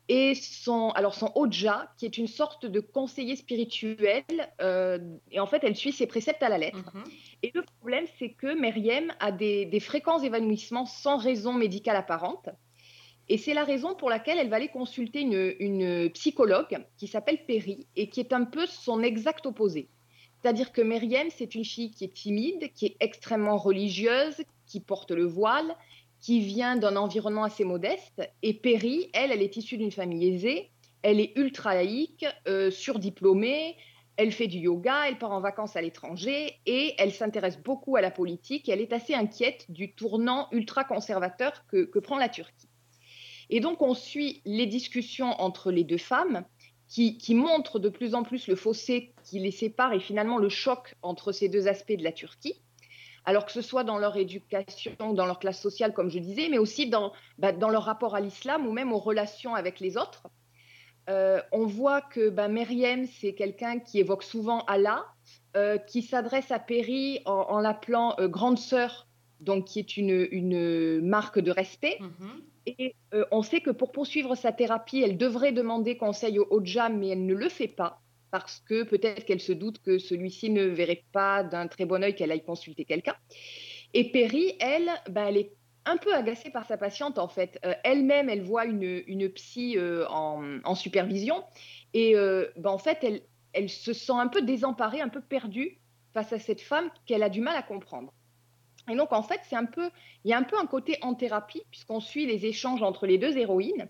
et son, alors son Oja, qui est une sorte de conseiller spirituel. euh, et en fait, elle suit ses préceptes à la lettre. Mhm. Et le problème, c'est que Meriem a des, des fréquents évanouissements sans raison médicale apparente. Et c'est la raison pour laquelle elle va aller consulter une, une psychologue qui s'appelle Perry et qui est un peu son exact opposé. C'est-à-dire que Meriem, c'est une fille qui est timide, qui est extrêmement religieuse, qui porte le voile, qui vient d'un environnement assez modeste. Et Perry, elle, elle est issue d'une famille aisée, elle est ultra laïque, euh, surdiplômée, elle fait du yoga, elle part en vacances à l'étranger et elle s'intéresse beaucoup à la politique. Et elle est assez inquiète du tournant ultra conservateur que, que prend la Turquie. Et donc, on suit les discussions entre les deux femmes qui, qui montrent de plus en plus le fossé qui les sépare et finalement le choc entre ces deux aspects de la Turquie. Alors que ce soit dans leur éducation, dans leur classe sociale, comme je disais, mais aussi dans, bah, dans leur rapport à l'islam ou même aux relations avec les autres. Euh, on voit que bah, Meriem, c'est quelqu'un qui évoque souvent Allah, euh, qui s'adresse à Perry en, en l'appelant euh, grande sœur, donc qui est une, une marque de respect. Mhm. Et on sait que pour poursuivre sa thérapie, elle devrait demander conseil au Hoja, mais elle ne le fait pas parce que peut-être qu'elle se doute que celui-ci ne verrait pas d'un très bon œil qu'elle aille consulter quelqu'un. Et Perry, elle, bah, elle est un peu agacée par sa patiente en fait. Euh, Elle-même, elle voit une, psy euh, en, en supervision et euh, bah, en fait, elle, elle se sent un peu désemparée, un peu perdue face à cette femme qu'elle a du mal à comprendre. Et donc, en fait, c'est un peu, il y a un peu un côté en thérapie, puisqu'on suit les échanges entre les deux héroïnes.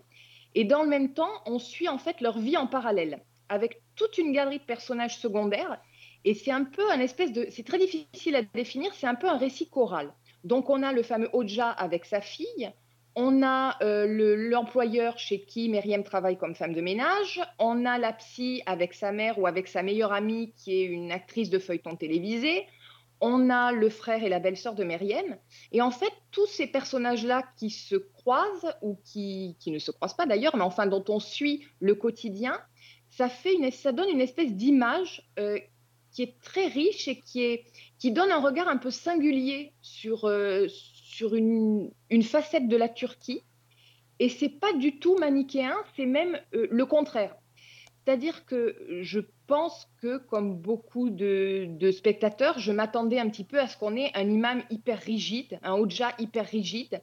Et dans le même temps, on suit en fait leur vie en parallèle, avec toute une galerie de personnages secondaires. Et c'est un peu un espèce de. C'est très difficile à définir, c'est un peu un récit choral. Donc, on a le fameux Oja avec sa fille. On a euh, le- l'employeur chez qui Myriam travaille comme femme de ménage. On a la psy avec sa mère ou avec sa meilleure amie qui est une actrice de feuilleton télévisé on a le frère et la belle-sœur de Myriam. Et en fait, tous ces personnages-là qui se croisent, ou qui, qui ne se croisent pas d'ailleurs, mais enfin dont on suit le quotidien, ça, fait une, ça donne une espèce d'image euh, qui est très riche et qui, est, qui donne un regard un peu singulier sur, euh, une, facette de la Turquie. Et c'est pas du tout manichéen, c'est même euh, le contraire. C'est-à-dire que je pense que, comme beaucoup de, spectateurs, je m'attendais un petit peu à ce qu'on ait un imam hyper rigide, un Hoja hyper rigide.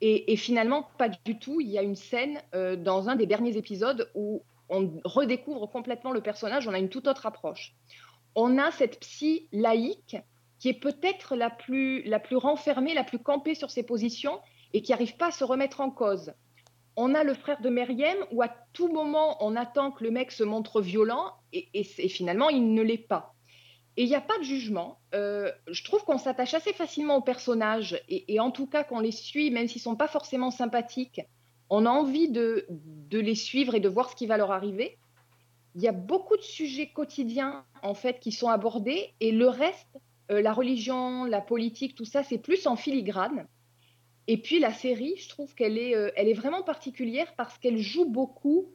Et, finalement, pas du tout. Il y a une scène dans un des derniers épisodes où on redécouvre complètement le personnage, on a une toute autre approche. On a cette psy laïque qui est peut-être la plus, la plus renfermée, la plus campée sur ses positions et qui n'arrive pas à se remettre en cause on a le frère de Meriem où à tout moment on attend que le mec se montre violent et, finalement il ne l'est pas. Et il n'y a pas de jugement. Euh, je trouve qu'on s'attache assez facilement aux personnages et, et en tout cas qu'on les suit, même s'ils sont pas forcément sympathiques, on a envie de, les suivre et de voir ce qui va leur arriver. Il y a beaucoup de sujets quotidiens en fait qui sont abordés et le reste, euh, la religion, la politique, tout ça, c'est plus en filigrane. Et puis la série, je trouve qu'elle est, euh, elle est vraiment particulière parce qu'elle joue beaucoup.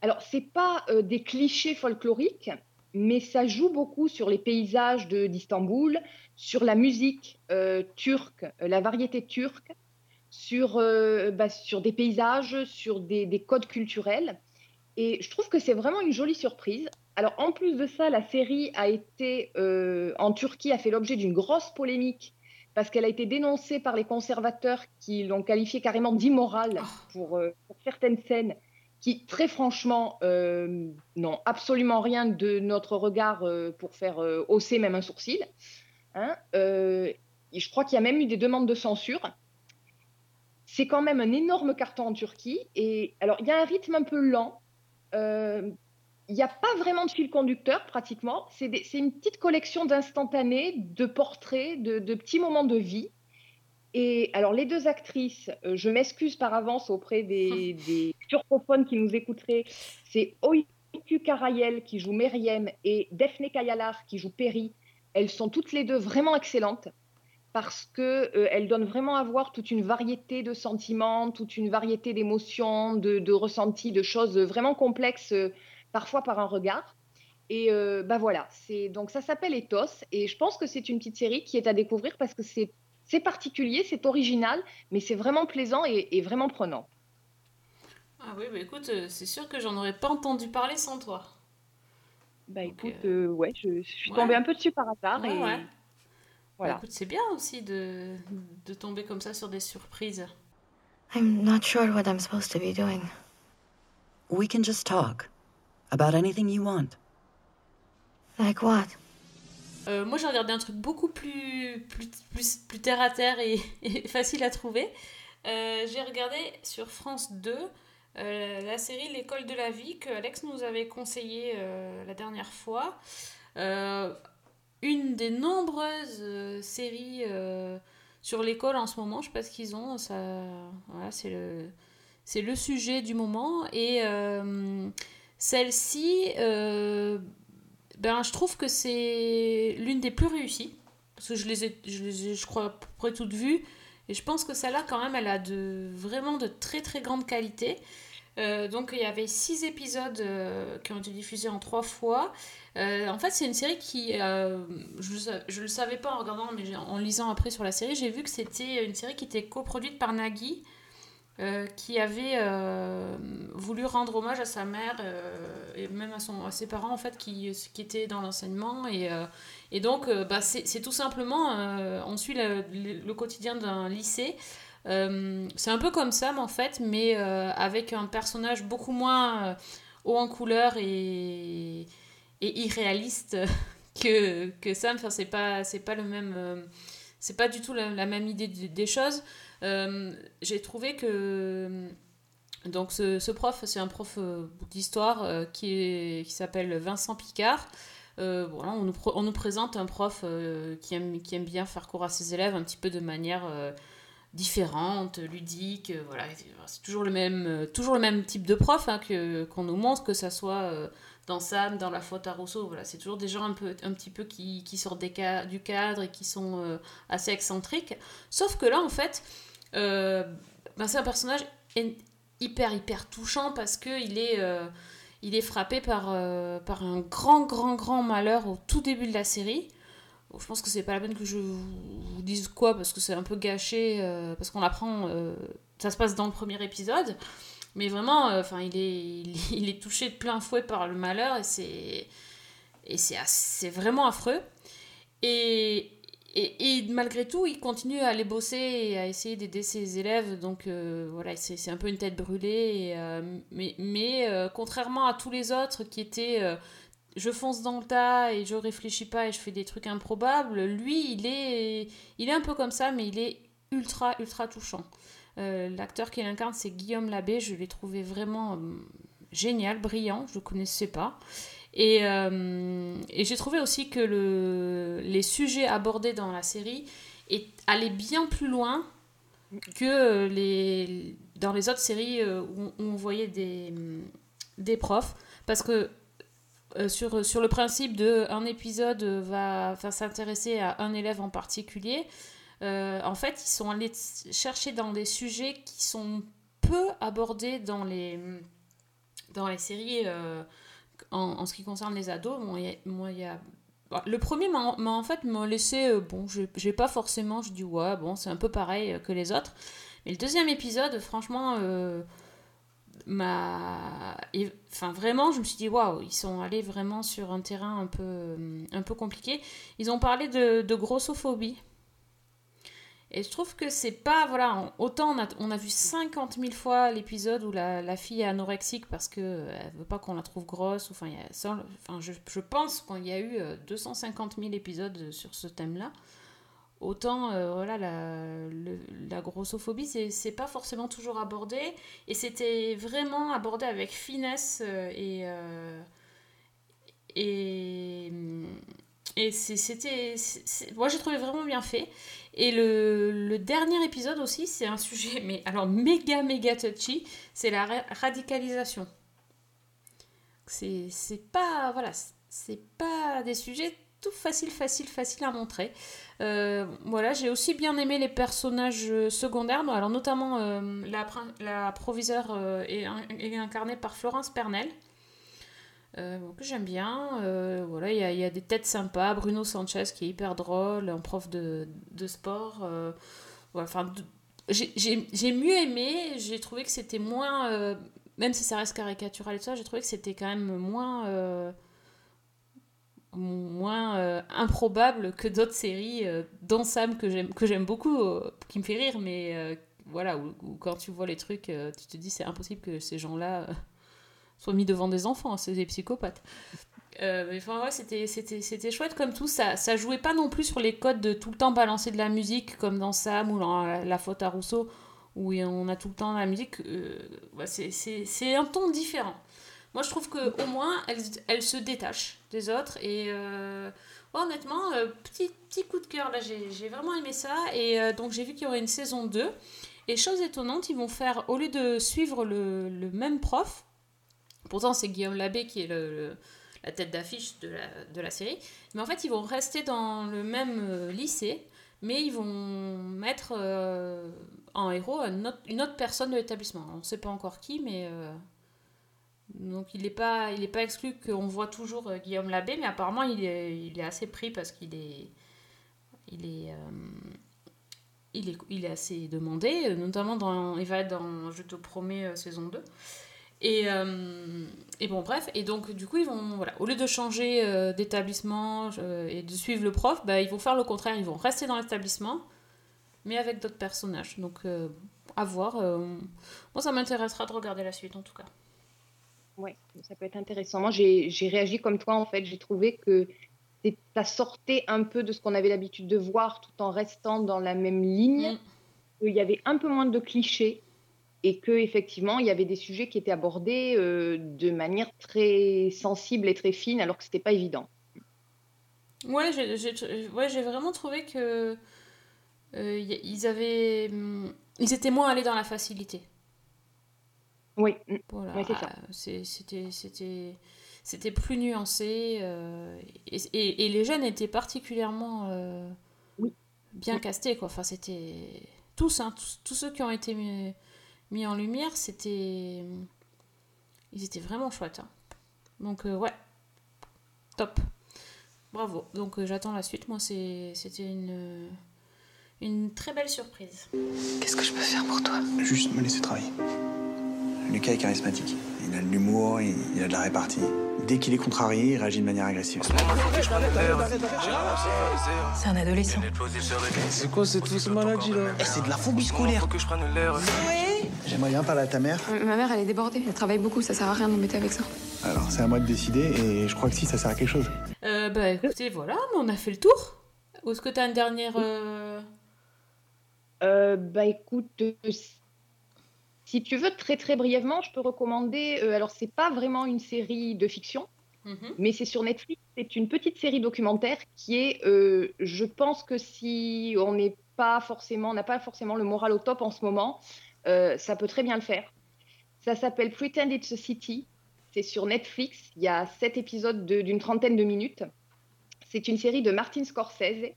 Alors, c'est pas euh, des clichés folkloriques, mais ça joue beaucoup sur les paysages d'Istanbul, sur la musique turque, la variété turque, sur, euh, bah, sur des paysages, sur des, des codes culturels. Et je trouve que c'est vraiment une jolie surprise. Alors, en plus de ça, la série a été, euh, en Turquie, a fait l'objet d'une grosse polémique parce qu'elle a été dénoncée par les conservateurs qui l'ont qualifiée carrément d'immorale pour, euh, pour certaines scènes qui, très franchement, euh, n'ont absolument rien de notre regard euh, pour faire hausser même un sourcil. Hein. Et je crois qu'il y a même eu des demandes de censure. C'est quand même un énorme carton en Turquie. Et alors, il y a un rythme un peu lent. Euh, il n'y a pas vraiment de fil conducteur pratiquement. C'est une petite collection d'instantanés, de portraits, de, de petits moments de vie. Et alors, les deux actrices, euh, je m'excuse par avance auprès des, *laughs* des turcophones qui nous écouteraient. C'est Oiku Karayel qui joue Meriem et Daphne Kayalar qui joue Perry. Elles sont toutes les deux vraiment excellentes parce qu'elles donnent vraiment à voir toute une variété de sentiments, toute une variété d'émotions, de, de ressentis, de choses vraiment complexes, euh, parfois par un regard. Et euh, bah voilà, c'est donc ça s'appelle Ethos et je pense que c'est une petite série qui est à découvrir parce que c'est particulier, c'est original, mais c'est vraiment plaisant et, et vraiment prenant. Ah oui, bah écoute, euh, c'est sûr que j'en aurais pas entendu parler sans toi. Bah Donc, écoute, euh, euh, ouais, je, je suis ouais. tombée un peu dessus par hasard Ouais, et ouais. Voilà. Bah écoute, c'est bien aussi de, de tomber comme ça sur des surprises. I'm not sure what I'm supposed to be doing. We can just talk about anything you want. Like what? Euh, moi, j'ai regardé un truc beaucoup plus, plus, plus, plus terre à terre et, *laughs* et facile à trouver. Euh, j'ai regardé sur France 2 euh, la série L'école de la vie que Alex nous avait conseillé euh, la dernière fois. Une des nombreuses euh, séries euh, sur l'école en ce moment, je sais pas ce qu'ils ont, ça, voilà, c'est le, c'est le sujet du moment. Et euh, celle-ci, ben, je trouve que c'est l'une des plus réussies. Parce que je les ai, je, les ai, je crois, à peu près toutes vues. Et je pense que celle-là, quand même, elle a de, vraiment de très très grande qualité. Euh, donc il y avait six épisodes euh, qui ont été diffusés en trois fois. Euh, en fait, c'est une série qui, je, je le savais pas en regardant, mais en lisant après sur la série, j'ai vu que c'était une série qui était coproduite par Nagui, qui avait voulu rendre hommage à sa mère et même à, son, à ses parents en fait qui, qui étaient dans l'enseignement et, et donc bah, c'est tout simplement on suit le quotidien d'un lycée Euh, c'est un peu comme Sam en fait mais euh, avec un personnage beaucoup moins euh, haut en couleur et, irréaliste *laughs* que, que Sam enfin, c'est pas c'est pas le même c'est pas du tout la, même idée des choses j'ai trouvé que donc ce, prof, c'est un prof d'histoire qui, qui s'appelle Vincent Picard. Voilà, on, nous, présente un prof qui, aime, qui aime bien faire cours à ses élèves un petit peu de manière différente, ludique. euh, voilà, c'est toujours le même, euh, toujours le même type de prof hein, que, qu'on nous montre, que ça soit euh, dans Sam, dans La faute à Rousseau. Voilà, c'est toujours des gens un, peu, un petit peu qui, qui sortent du cadre et qui sont assez excentriques. Sauf que là, en fait, ben, c'est un personnage hyper hyper touchant parce que il est il est frappé par, par un grand grand grand malheur au tout début de la série je pense que c'est pas la peine que je vous dise quoi parce que c'est un peu gâché euh, parce qu'on apprend euh, ça se passe dans le premier épisode mais vraiment euh, enfin il est *laughs* il, est- touché de plein fouet par le malheur et c'est et c'est vraiment affreux et, et, malgré tout, il continue à aller bosser et à essayer d'aider ses élèves. Donc voilà, c'est un peu une tête brûlée. mais mais contrairement à tous les autres qui étaient je fonce dans le tas et je réfléchis pas et je fais des trucs improbables, lui, il est, il est un peu comme ça, mais il est ultra, ultra touchant. Euh, L'acteur qui l'incarne, c'est Guillaume Labbé. Je l'ai trouvé vraiment euh, génial, brillant. Je ne connaissais pas. Et, euh, et j'ai trouvé aussi que le, les sujets abordés dans la série est, allaient bien plus loin que les, dans les autres séries où, où on voyait des, des profs. Parce que euh, sur, sur le principe de un épisode va, s'intéresser à un élève en particulier, euh, en fait, ils sont allés chercher dans des sujets qui sont peu abordés dans les, dans les séries euh, en, ce qui concerne les ados. Bon, y a- moi, y a... bon, Le premier m'a en fait m'a laissé, bon, j'ai pas forcément, je dis ouais, bon, c'est un peu pareil que les autres. Mais le deuxième épisode, franchement, m'a. Enfin, vraiment, je me suis dit, waouh, ils sont allés vraiment sur un terrain un peu, euh, un peu compliqué. Ils ont parlé de, grossophobie. Et je trouve que c'est pas. Voilà, autant on a, vu 50 000 fois l'épisode où la, la fille est anorexique parce qu'elle veut pas qu'on la trouve grosse. Enfin, y a enfin, je, je pense qu'il y a eu euh, 250 000 épisodes sur ce thème-là. Autant, euh, voilà, la, grossophobie, c'est pas forcément toujours abordé. Et c'était vraiment abordé avec finesse euh, et, euh, Et, et c'était. Moi, j'ai trouvé vraiment bien fait. Et le, dernier épisode aussi, c'est un sujet, *laughs* mais alors méga, méga touchy, c'est la ra- radicalisation. C'est pas. Voilà, c'est pas des sujets tout facile, facile, facile à montrer. Euh, voilà, j'ai aussi bien aimé les personnages euh, secondaires, alors notamment euh, la, la est, in- est incarnée par Florence Pernel. Que j'aime bien. Voilà, il y, y a des têtes sympas. Bruno Sanchez qui est hyper drôle, un prof de, de sport. enfin, j'ai- mieux aimé. J'ai trouvé que c'était moins, même si ça reste caricatural et tout ça, j'ai trouvé que c'était quand même moins, moins euh, improbable que d'autres séries, euh, dont Sam que j'aime que j'aime beaucoup, euh, qui me fait rire, mais euh, voilà, où, quand tu vois les trucs, tu te dis c'est impossible que ces gens-là soient mis devant des enfants, c'est des psychopathes. Mais enfin, ouais, c'était, c'était, c'était chouette comme tout. Ça, ça jouait pas non plus sur les codes de tout le temps balancer de la musique, comme dans Sam ou dans La, faute à Rousseau, où on a tout le temps la musique. C'est, c'est un ton différent. Moi, je trouve qu'au moins, elle, elle se détache des autres. Et euh, honnêtement, euh, petit, petit coup de cœur, là, j'ai, j'ai vraiment aimé ça. Et euh, donc, j'ai vu qu'il y aurait une saison 2. Et chose étonnante, ils vont faire, au lieu de suivre le, le même prof, pourtant c'est Guillaume Labbé qui est le, la tête d'affiche de la, de la série, mais en fait ils vont rester dans le même lycée, mais ils vont mettre en héros une autre personne de l'établissement. On ne sait pas encore qui, mais... donc il n'est pas, il est pas exclu qu'on voit toujours euh, Guillaume Labbé, mais apparemment il est, assez pris parce qu'il est... Il est... euh, il est, assez demandé, euh, notamment dans, il va être dans Je te promets saison 2. Et, bon, bref, et donc du coup, ils vont, voilà, au lieu de changer d'établissement et de suivre le prof, bah, ils vont faire le contraire, ils vont rester dans l'établissement, mais avec d'autres personnages. Donc, à voir. moi, ça m'intéressera de regarder la suite en tout cas. Ouais, ça peut être intéressant. Moi, j'ai réagi comme toi, en fait. J'ai trouvé que ça sortait un peu de ce qu'on avait l'habitude de voir tout en restant dans la même ligne. Il y avait un peu moins de clichés et que effectivement, il y avait des sujets qui étaient abordés euh, de manière très sensible et très fine, alors que c'était pas évident. Ouais, j'ai ouais, vraiment trouvé que euh, ils avaient, hum, ils étaient moins allés dans la facilité. Oui, voilà, c'est ça. c'est- c'était c'était c'était plus nuancé euh, et, et- et les jeunes étaient particulièrement euh, bien castés quoi. Enfin, c'était tous, hein, tous, tous ceux qui ont été mis, mis en lumière, c'était ils étaient vraiment chouettes. hein. Donc euh, ouais, top. Bravo. Donc euh, j'attends la suite. Moi, c'était une, une très belle surprise. Qu'est-ce que je peux faire pour toi? Juste me laisser travailler. Lucas est charismatique. Il a de l'humour, il, il a de la répartie. Dès qu'il est contrarié, il réagit de manière agressive. C'est un adolescent. C'est quoi cette fausse maladie là Eh, C'est de la phobie scolaire. J'aimerais bien parler à ta mère. Ma mère, elle est débordée. Elle travaille beaucoup. Ça sert à rien de m'embêter avec ça. Alors, c'est à moi de décider et je crois que si, ça sert à quelque chose. Euh, bah écoutez, voilà, on a fait le tour. Ou est-ce que tu as une dernière. euh, Euh, bah écoute, euh, si tu veux très très brièvement, je peux recommander. euh, alors c'est pas vraiment une série de fiction, mhm. mais c'est sur Netflix. C'est une petite série documentaire qui est, euh, je pense que si on n'est pas forcément, n'a pas forcément le moral au top en ce moment, euh, ça peut très bien le faire. Ça s'appelle Pretend It's a City. C'est sur Netflix. Il y a sept épisodes de- d'une trentaine de minutes. C'est une série de Martin Scorsese.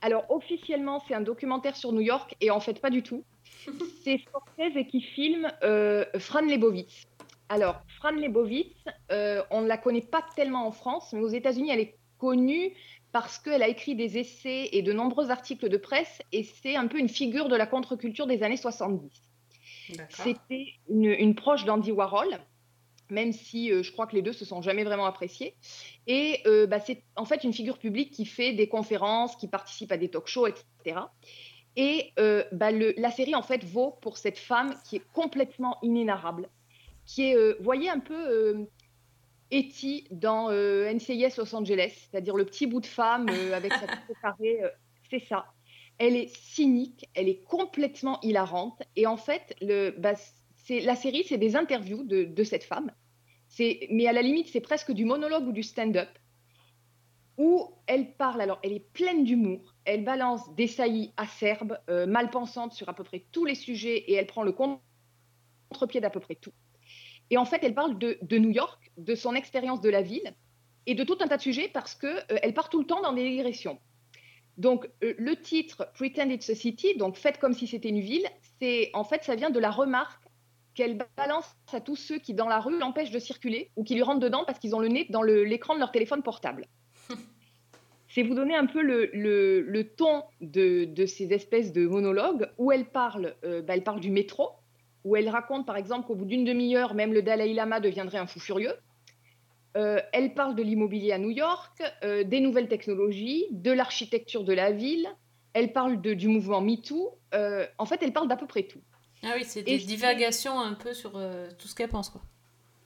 Alors officiellement, c'est un documentaire sur New York et en fait pas du tout. *laughs* c'est Scorsese qui filme euh, Fran Lebowitz. Alors Fran Lebowitz, euh, on ne la connaît pas tellement en France, mais aux États-Unis, elle est connue parce qu'elle a écrit des essais et de nombreux articles de presse et c'est un peu une figure de la contre-culture des années 70. C'était une, une proche d'Andy Warhol, même si euh, je crois que les deux se sont jamais vraiment appréciés. Et euh, bah, c'est en fait une figure publique qui fait des conférences, qui participe à des talk-shows, etc. Et euh, bah, le- la série en fait vaut pour cette femme qui est complètement inénarrable, qui est, euh, voyez un peu euh, Etty dans euh, NCIS Los Angeles, c'est-à-dire le petit bout de femme euh, avec sa tête *laughs* carrée, c'est ça. Elle est cynique, elle est complètement hilarante. Et en fait, le, bah, la série, c'est des interviews de, de cette femme. Mais à la limite, c'est presque du monologue ou du stand-up où elle parle. Alors, elle est pleine d'humour. Elle balance des saillies acerbes, euh, malpensantes sur à peu près tous les sujets et elle prend le contre-pied d'à peu près tout. Et en fait, elle parle de, New York, de son expérience de la ville et de tout un tas de sujets parce que euh, part tout le temps dans des digressions. Donc, euh, le titre Pretend It's a City, donc faites comme si c'était une ville, c'est en fait, ça vient de la remarque qu'elle balance à tous ceux qui, dans la rue, l'empêchent de circuler ou qui lui rentrent dedans parce qu'ils ont le nez dans l'écran de leur téléphone portable. C'est vous donner un peu le, le- le ton de, de ces espèces de monologues où elle parle, euh, bah, elle parle du métro, où elle raconte par exemple qu'au bout d'une demi-heure, même le Dalai Lama deviendrait un fou furieux. Euh, elle parle de l'immobilier à New York, euh, des nouvelles technologies, de l'architecture de la ville. Elle parle de- du mouvement MeToo. En fait, elle parle d'à peu près tout. Ah oui, c'est des divagations un peu sur tout ce qu'elle pense, quoi.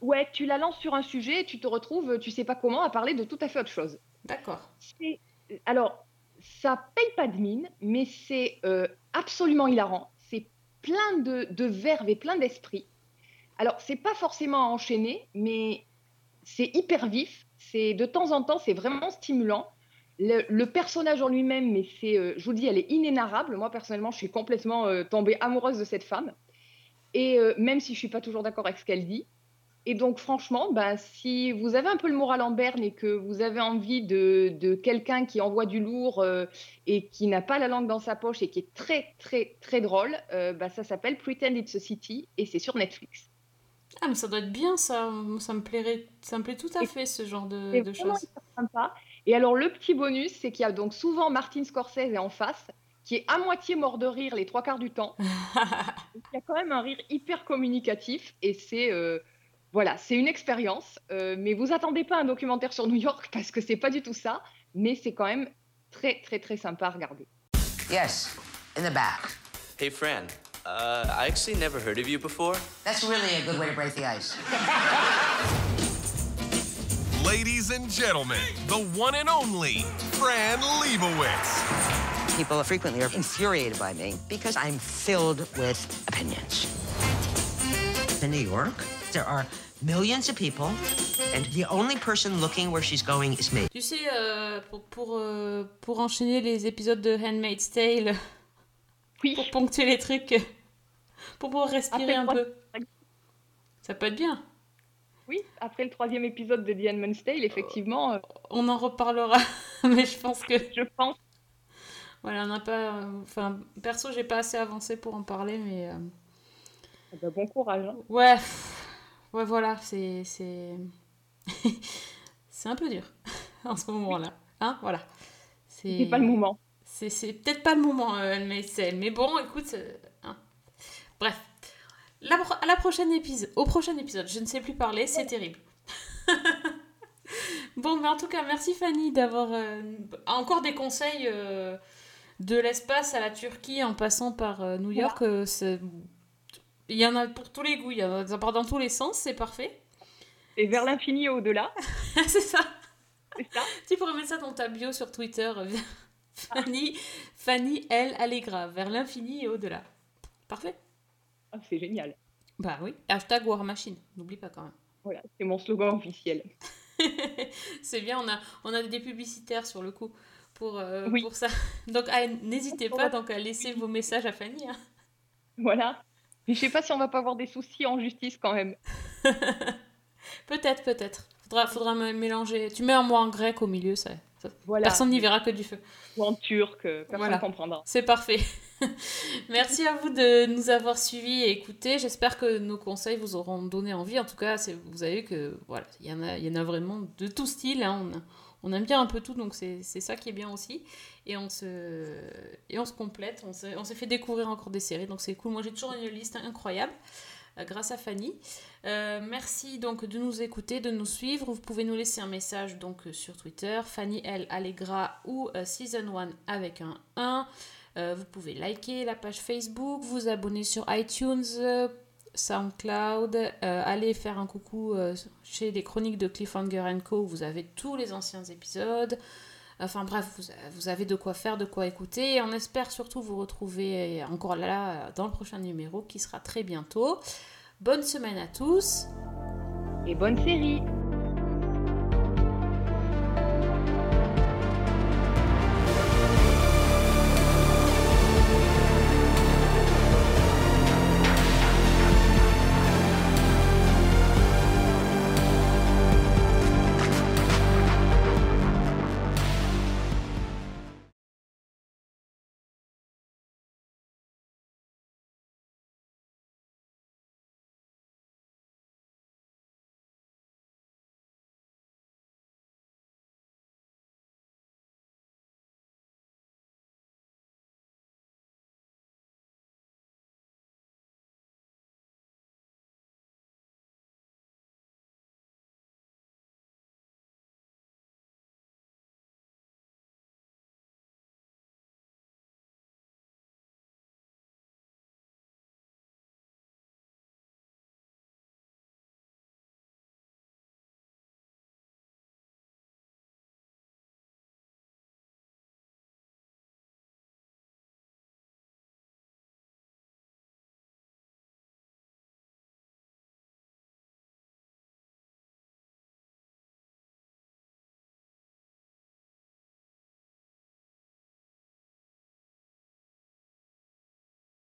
Ouais, tu la lances sur un sujet et tu te retrouves, tu sais pas comment, à parler de tout à fait autre chose. D'accord. Alors, ça paye pas de mine, mais c'est euh, absolument hilarant. C'est plein de, de verve et plein d'esprit. Alors, c'est pas forcément à enchaîner, mais c'est hyper vif. C'est de temps en temps, c'est vraiment stimulant. Le, personnage en lui-même, mais c'est, euh, je vous dis, elle est inénarrable. Moi, personnellement, je suis complètement euh, tombée amoureuse de cette femme. Et même si je suis pas toujours d'accord avec ce qu'elle dit. Et donc, franchement, ben, si vous avez un peu le moral en berne et que vous avez envie de, de quelqu'un qui envoie du lourd euh, et qui n'a pas la langue dans sa poche et qui est très, très, très drôle, euh, ben, ça s'appelle Pretend It's a City et c'est sur Netflix. Ah, mais ça doit être bien, ça. Ça me plairait, ça me plaît tout à fait, ce genre de, de choses. sympa. Et alors, le petit bonus, c'est qu'il y a donc souvent Martin Scorsese en face, qui est à moitié mort de rire les trois quarts du temps. *laughs* Il y a quand même un rire hyper communicatif et c'est euh, voilà, c'est une expérience. Euh, mais vous attendez pas un documentaire sur New York parce que c'est pas du tout ça, mais c'est quand même très très très sympa à regarder. Yes, in the back. Hey, Fran. Uh, I actually never heard of you before. That's really a good way to break the ice. Ladies and gentlemen, the one and only Fran Lebowitz. People frequently are infuriated by me because I'm filled with opinions. In New York, there are millions of people, and the only person looking where she's going is me. Tu sais, euh, pour, pour, euh, pour enchaîner les épisodes de Handmaid's Tale, *laughs* pour ponctuer les trucs, pour pouvoir respirer Après un peu. Ça peut être bien. Oui, après le troisième épisode de The Handmaid's Tale, effectivement. euh, On en reparlera, *laughs* mais je pense que. Je pense. Voilà, on n'a pas. Enfin, perso, j'ai pas assez avancé pour en parler, mais. euh, eh ben, bon courage. hein. Ouais, ouais, voilà, c'est. C'est *laughs* c'est un peu dur *laughs* en ce moment-là. Hein, voilà. C'est pas le moment. C'est c'est peut-être pas le moment, euh, mais, c'est- mais bon, écoute. euh, hein. Bref. La à la prochaine épisode, au prochain épisode, je ne sais plus parler, c'est terrible. *laughs* bon, mais en tout cas, merci Fanny d'avoir euh, encore des conseils euh, de l'espace à la Turquie en passant par New York. c'est- il y en a pour tous les goûts, il y en a, dans tous les sens, c'est parfait. Et vers l'infini et au-delà. *laughs* c'est ça. Tu pourrais mettre ça dans ta bio sur Twitter. *laughs* Fanny, Fanny L. Allegra, vers l'infini et au-delà. Parfait. Ah, c'est génial. Bah oui. Hashtag War Machine, n'oublie pas quand même. Voilà, c'est mon slogan officiel. *laughs* C'est bien, on a, on a des publicitaires sur le coup pour, euh, Oui. pour ça. Donc ah, n'hésitez pas donc, à laisser vos messages à Fanny. hein. Voilà. Mais je sais pas si on va pas avoir des soucis en justice quand même. *laughs* Peut-être, peut-être. Faudra, faudra mélanger. Tu mets un mot en grec au milieu, ça, ça- Voilà. personne n'y verra que du feu. Ou en turc, euh, personne Voilà. comprendra. C'est parfait. *laughs* Merci à vous de nous avoir suivis et écoutés. J'espère que nos conseils vous auront donné envie. En tout cas, vous avez vu que voilà, il y en a, il y en a vraiment de tout style. hein. On, a- on aime bien un peu tout, donc c'est ça qui est bien aussi. Et on se, complète. On s'est fait découvrir encore des séries, donc c'est cool. Moi, j'ai toujours une liste incroyable euh, grâce à Fanny. Euh, merci donc de nous écouter, de nous suivre. Vous pouvez nous laisser un message euh, sur Twitter, Fanny L Allegra ou Season 1 avec un 1. Euh, vous pouvez liker la page Facebook, vous abonner sur iTunes, SoundCloud, euh, aller faire un coucou euh, chez les chroniques de Cliffhanger Co. Vous avez tous les anciens épisodes. Enfin bref, vous, vous avez de quoi faire, de quoi écouter. Et on espère surtout vous retrouver encore là dans le prochain numéro qui sera très bientôt. Bonne semaine à tous. et bonne série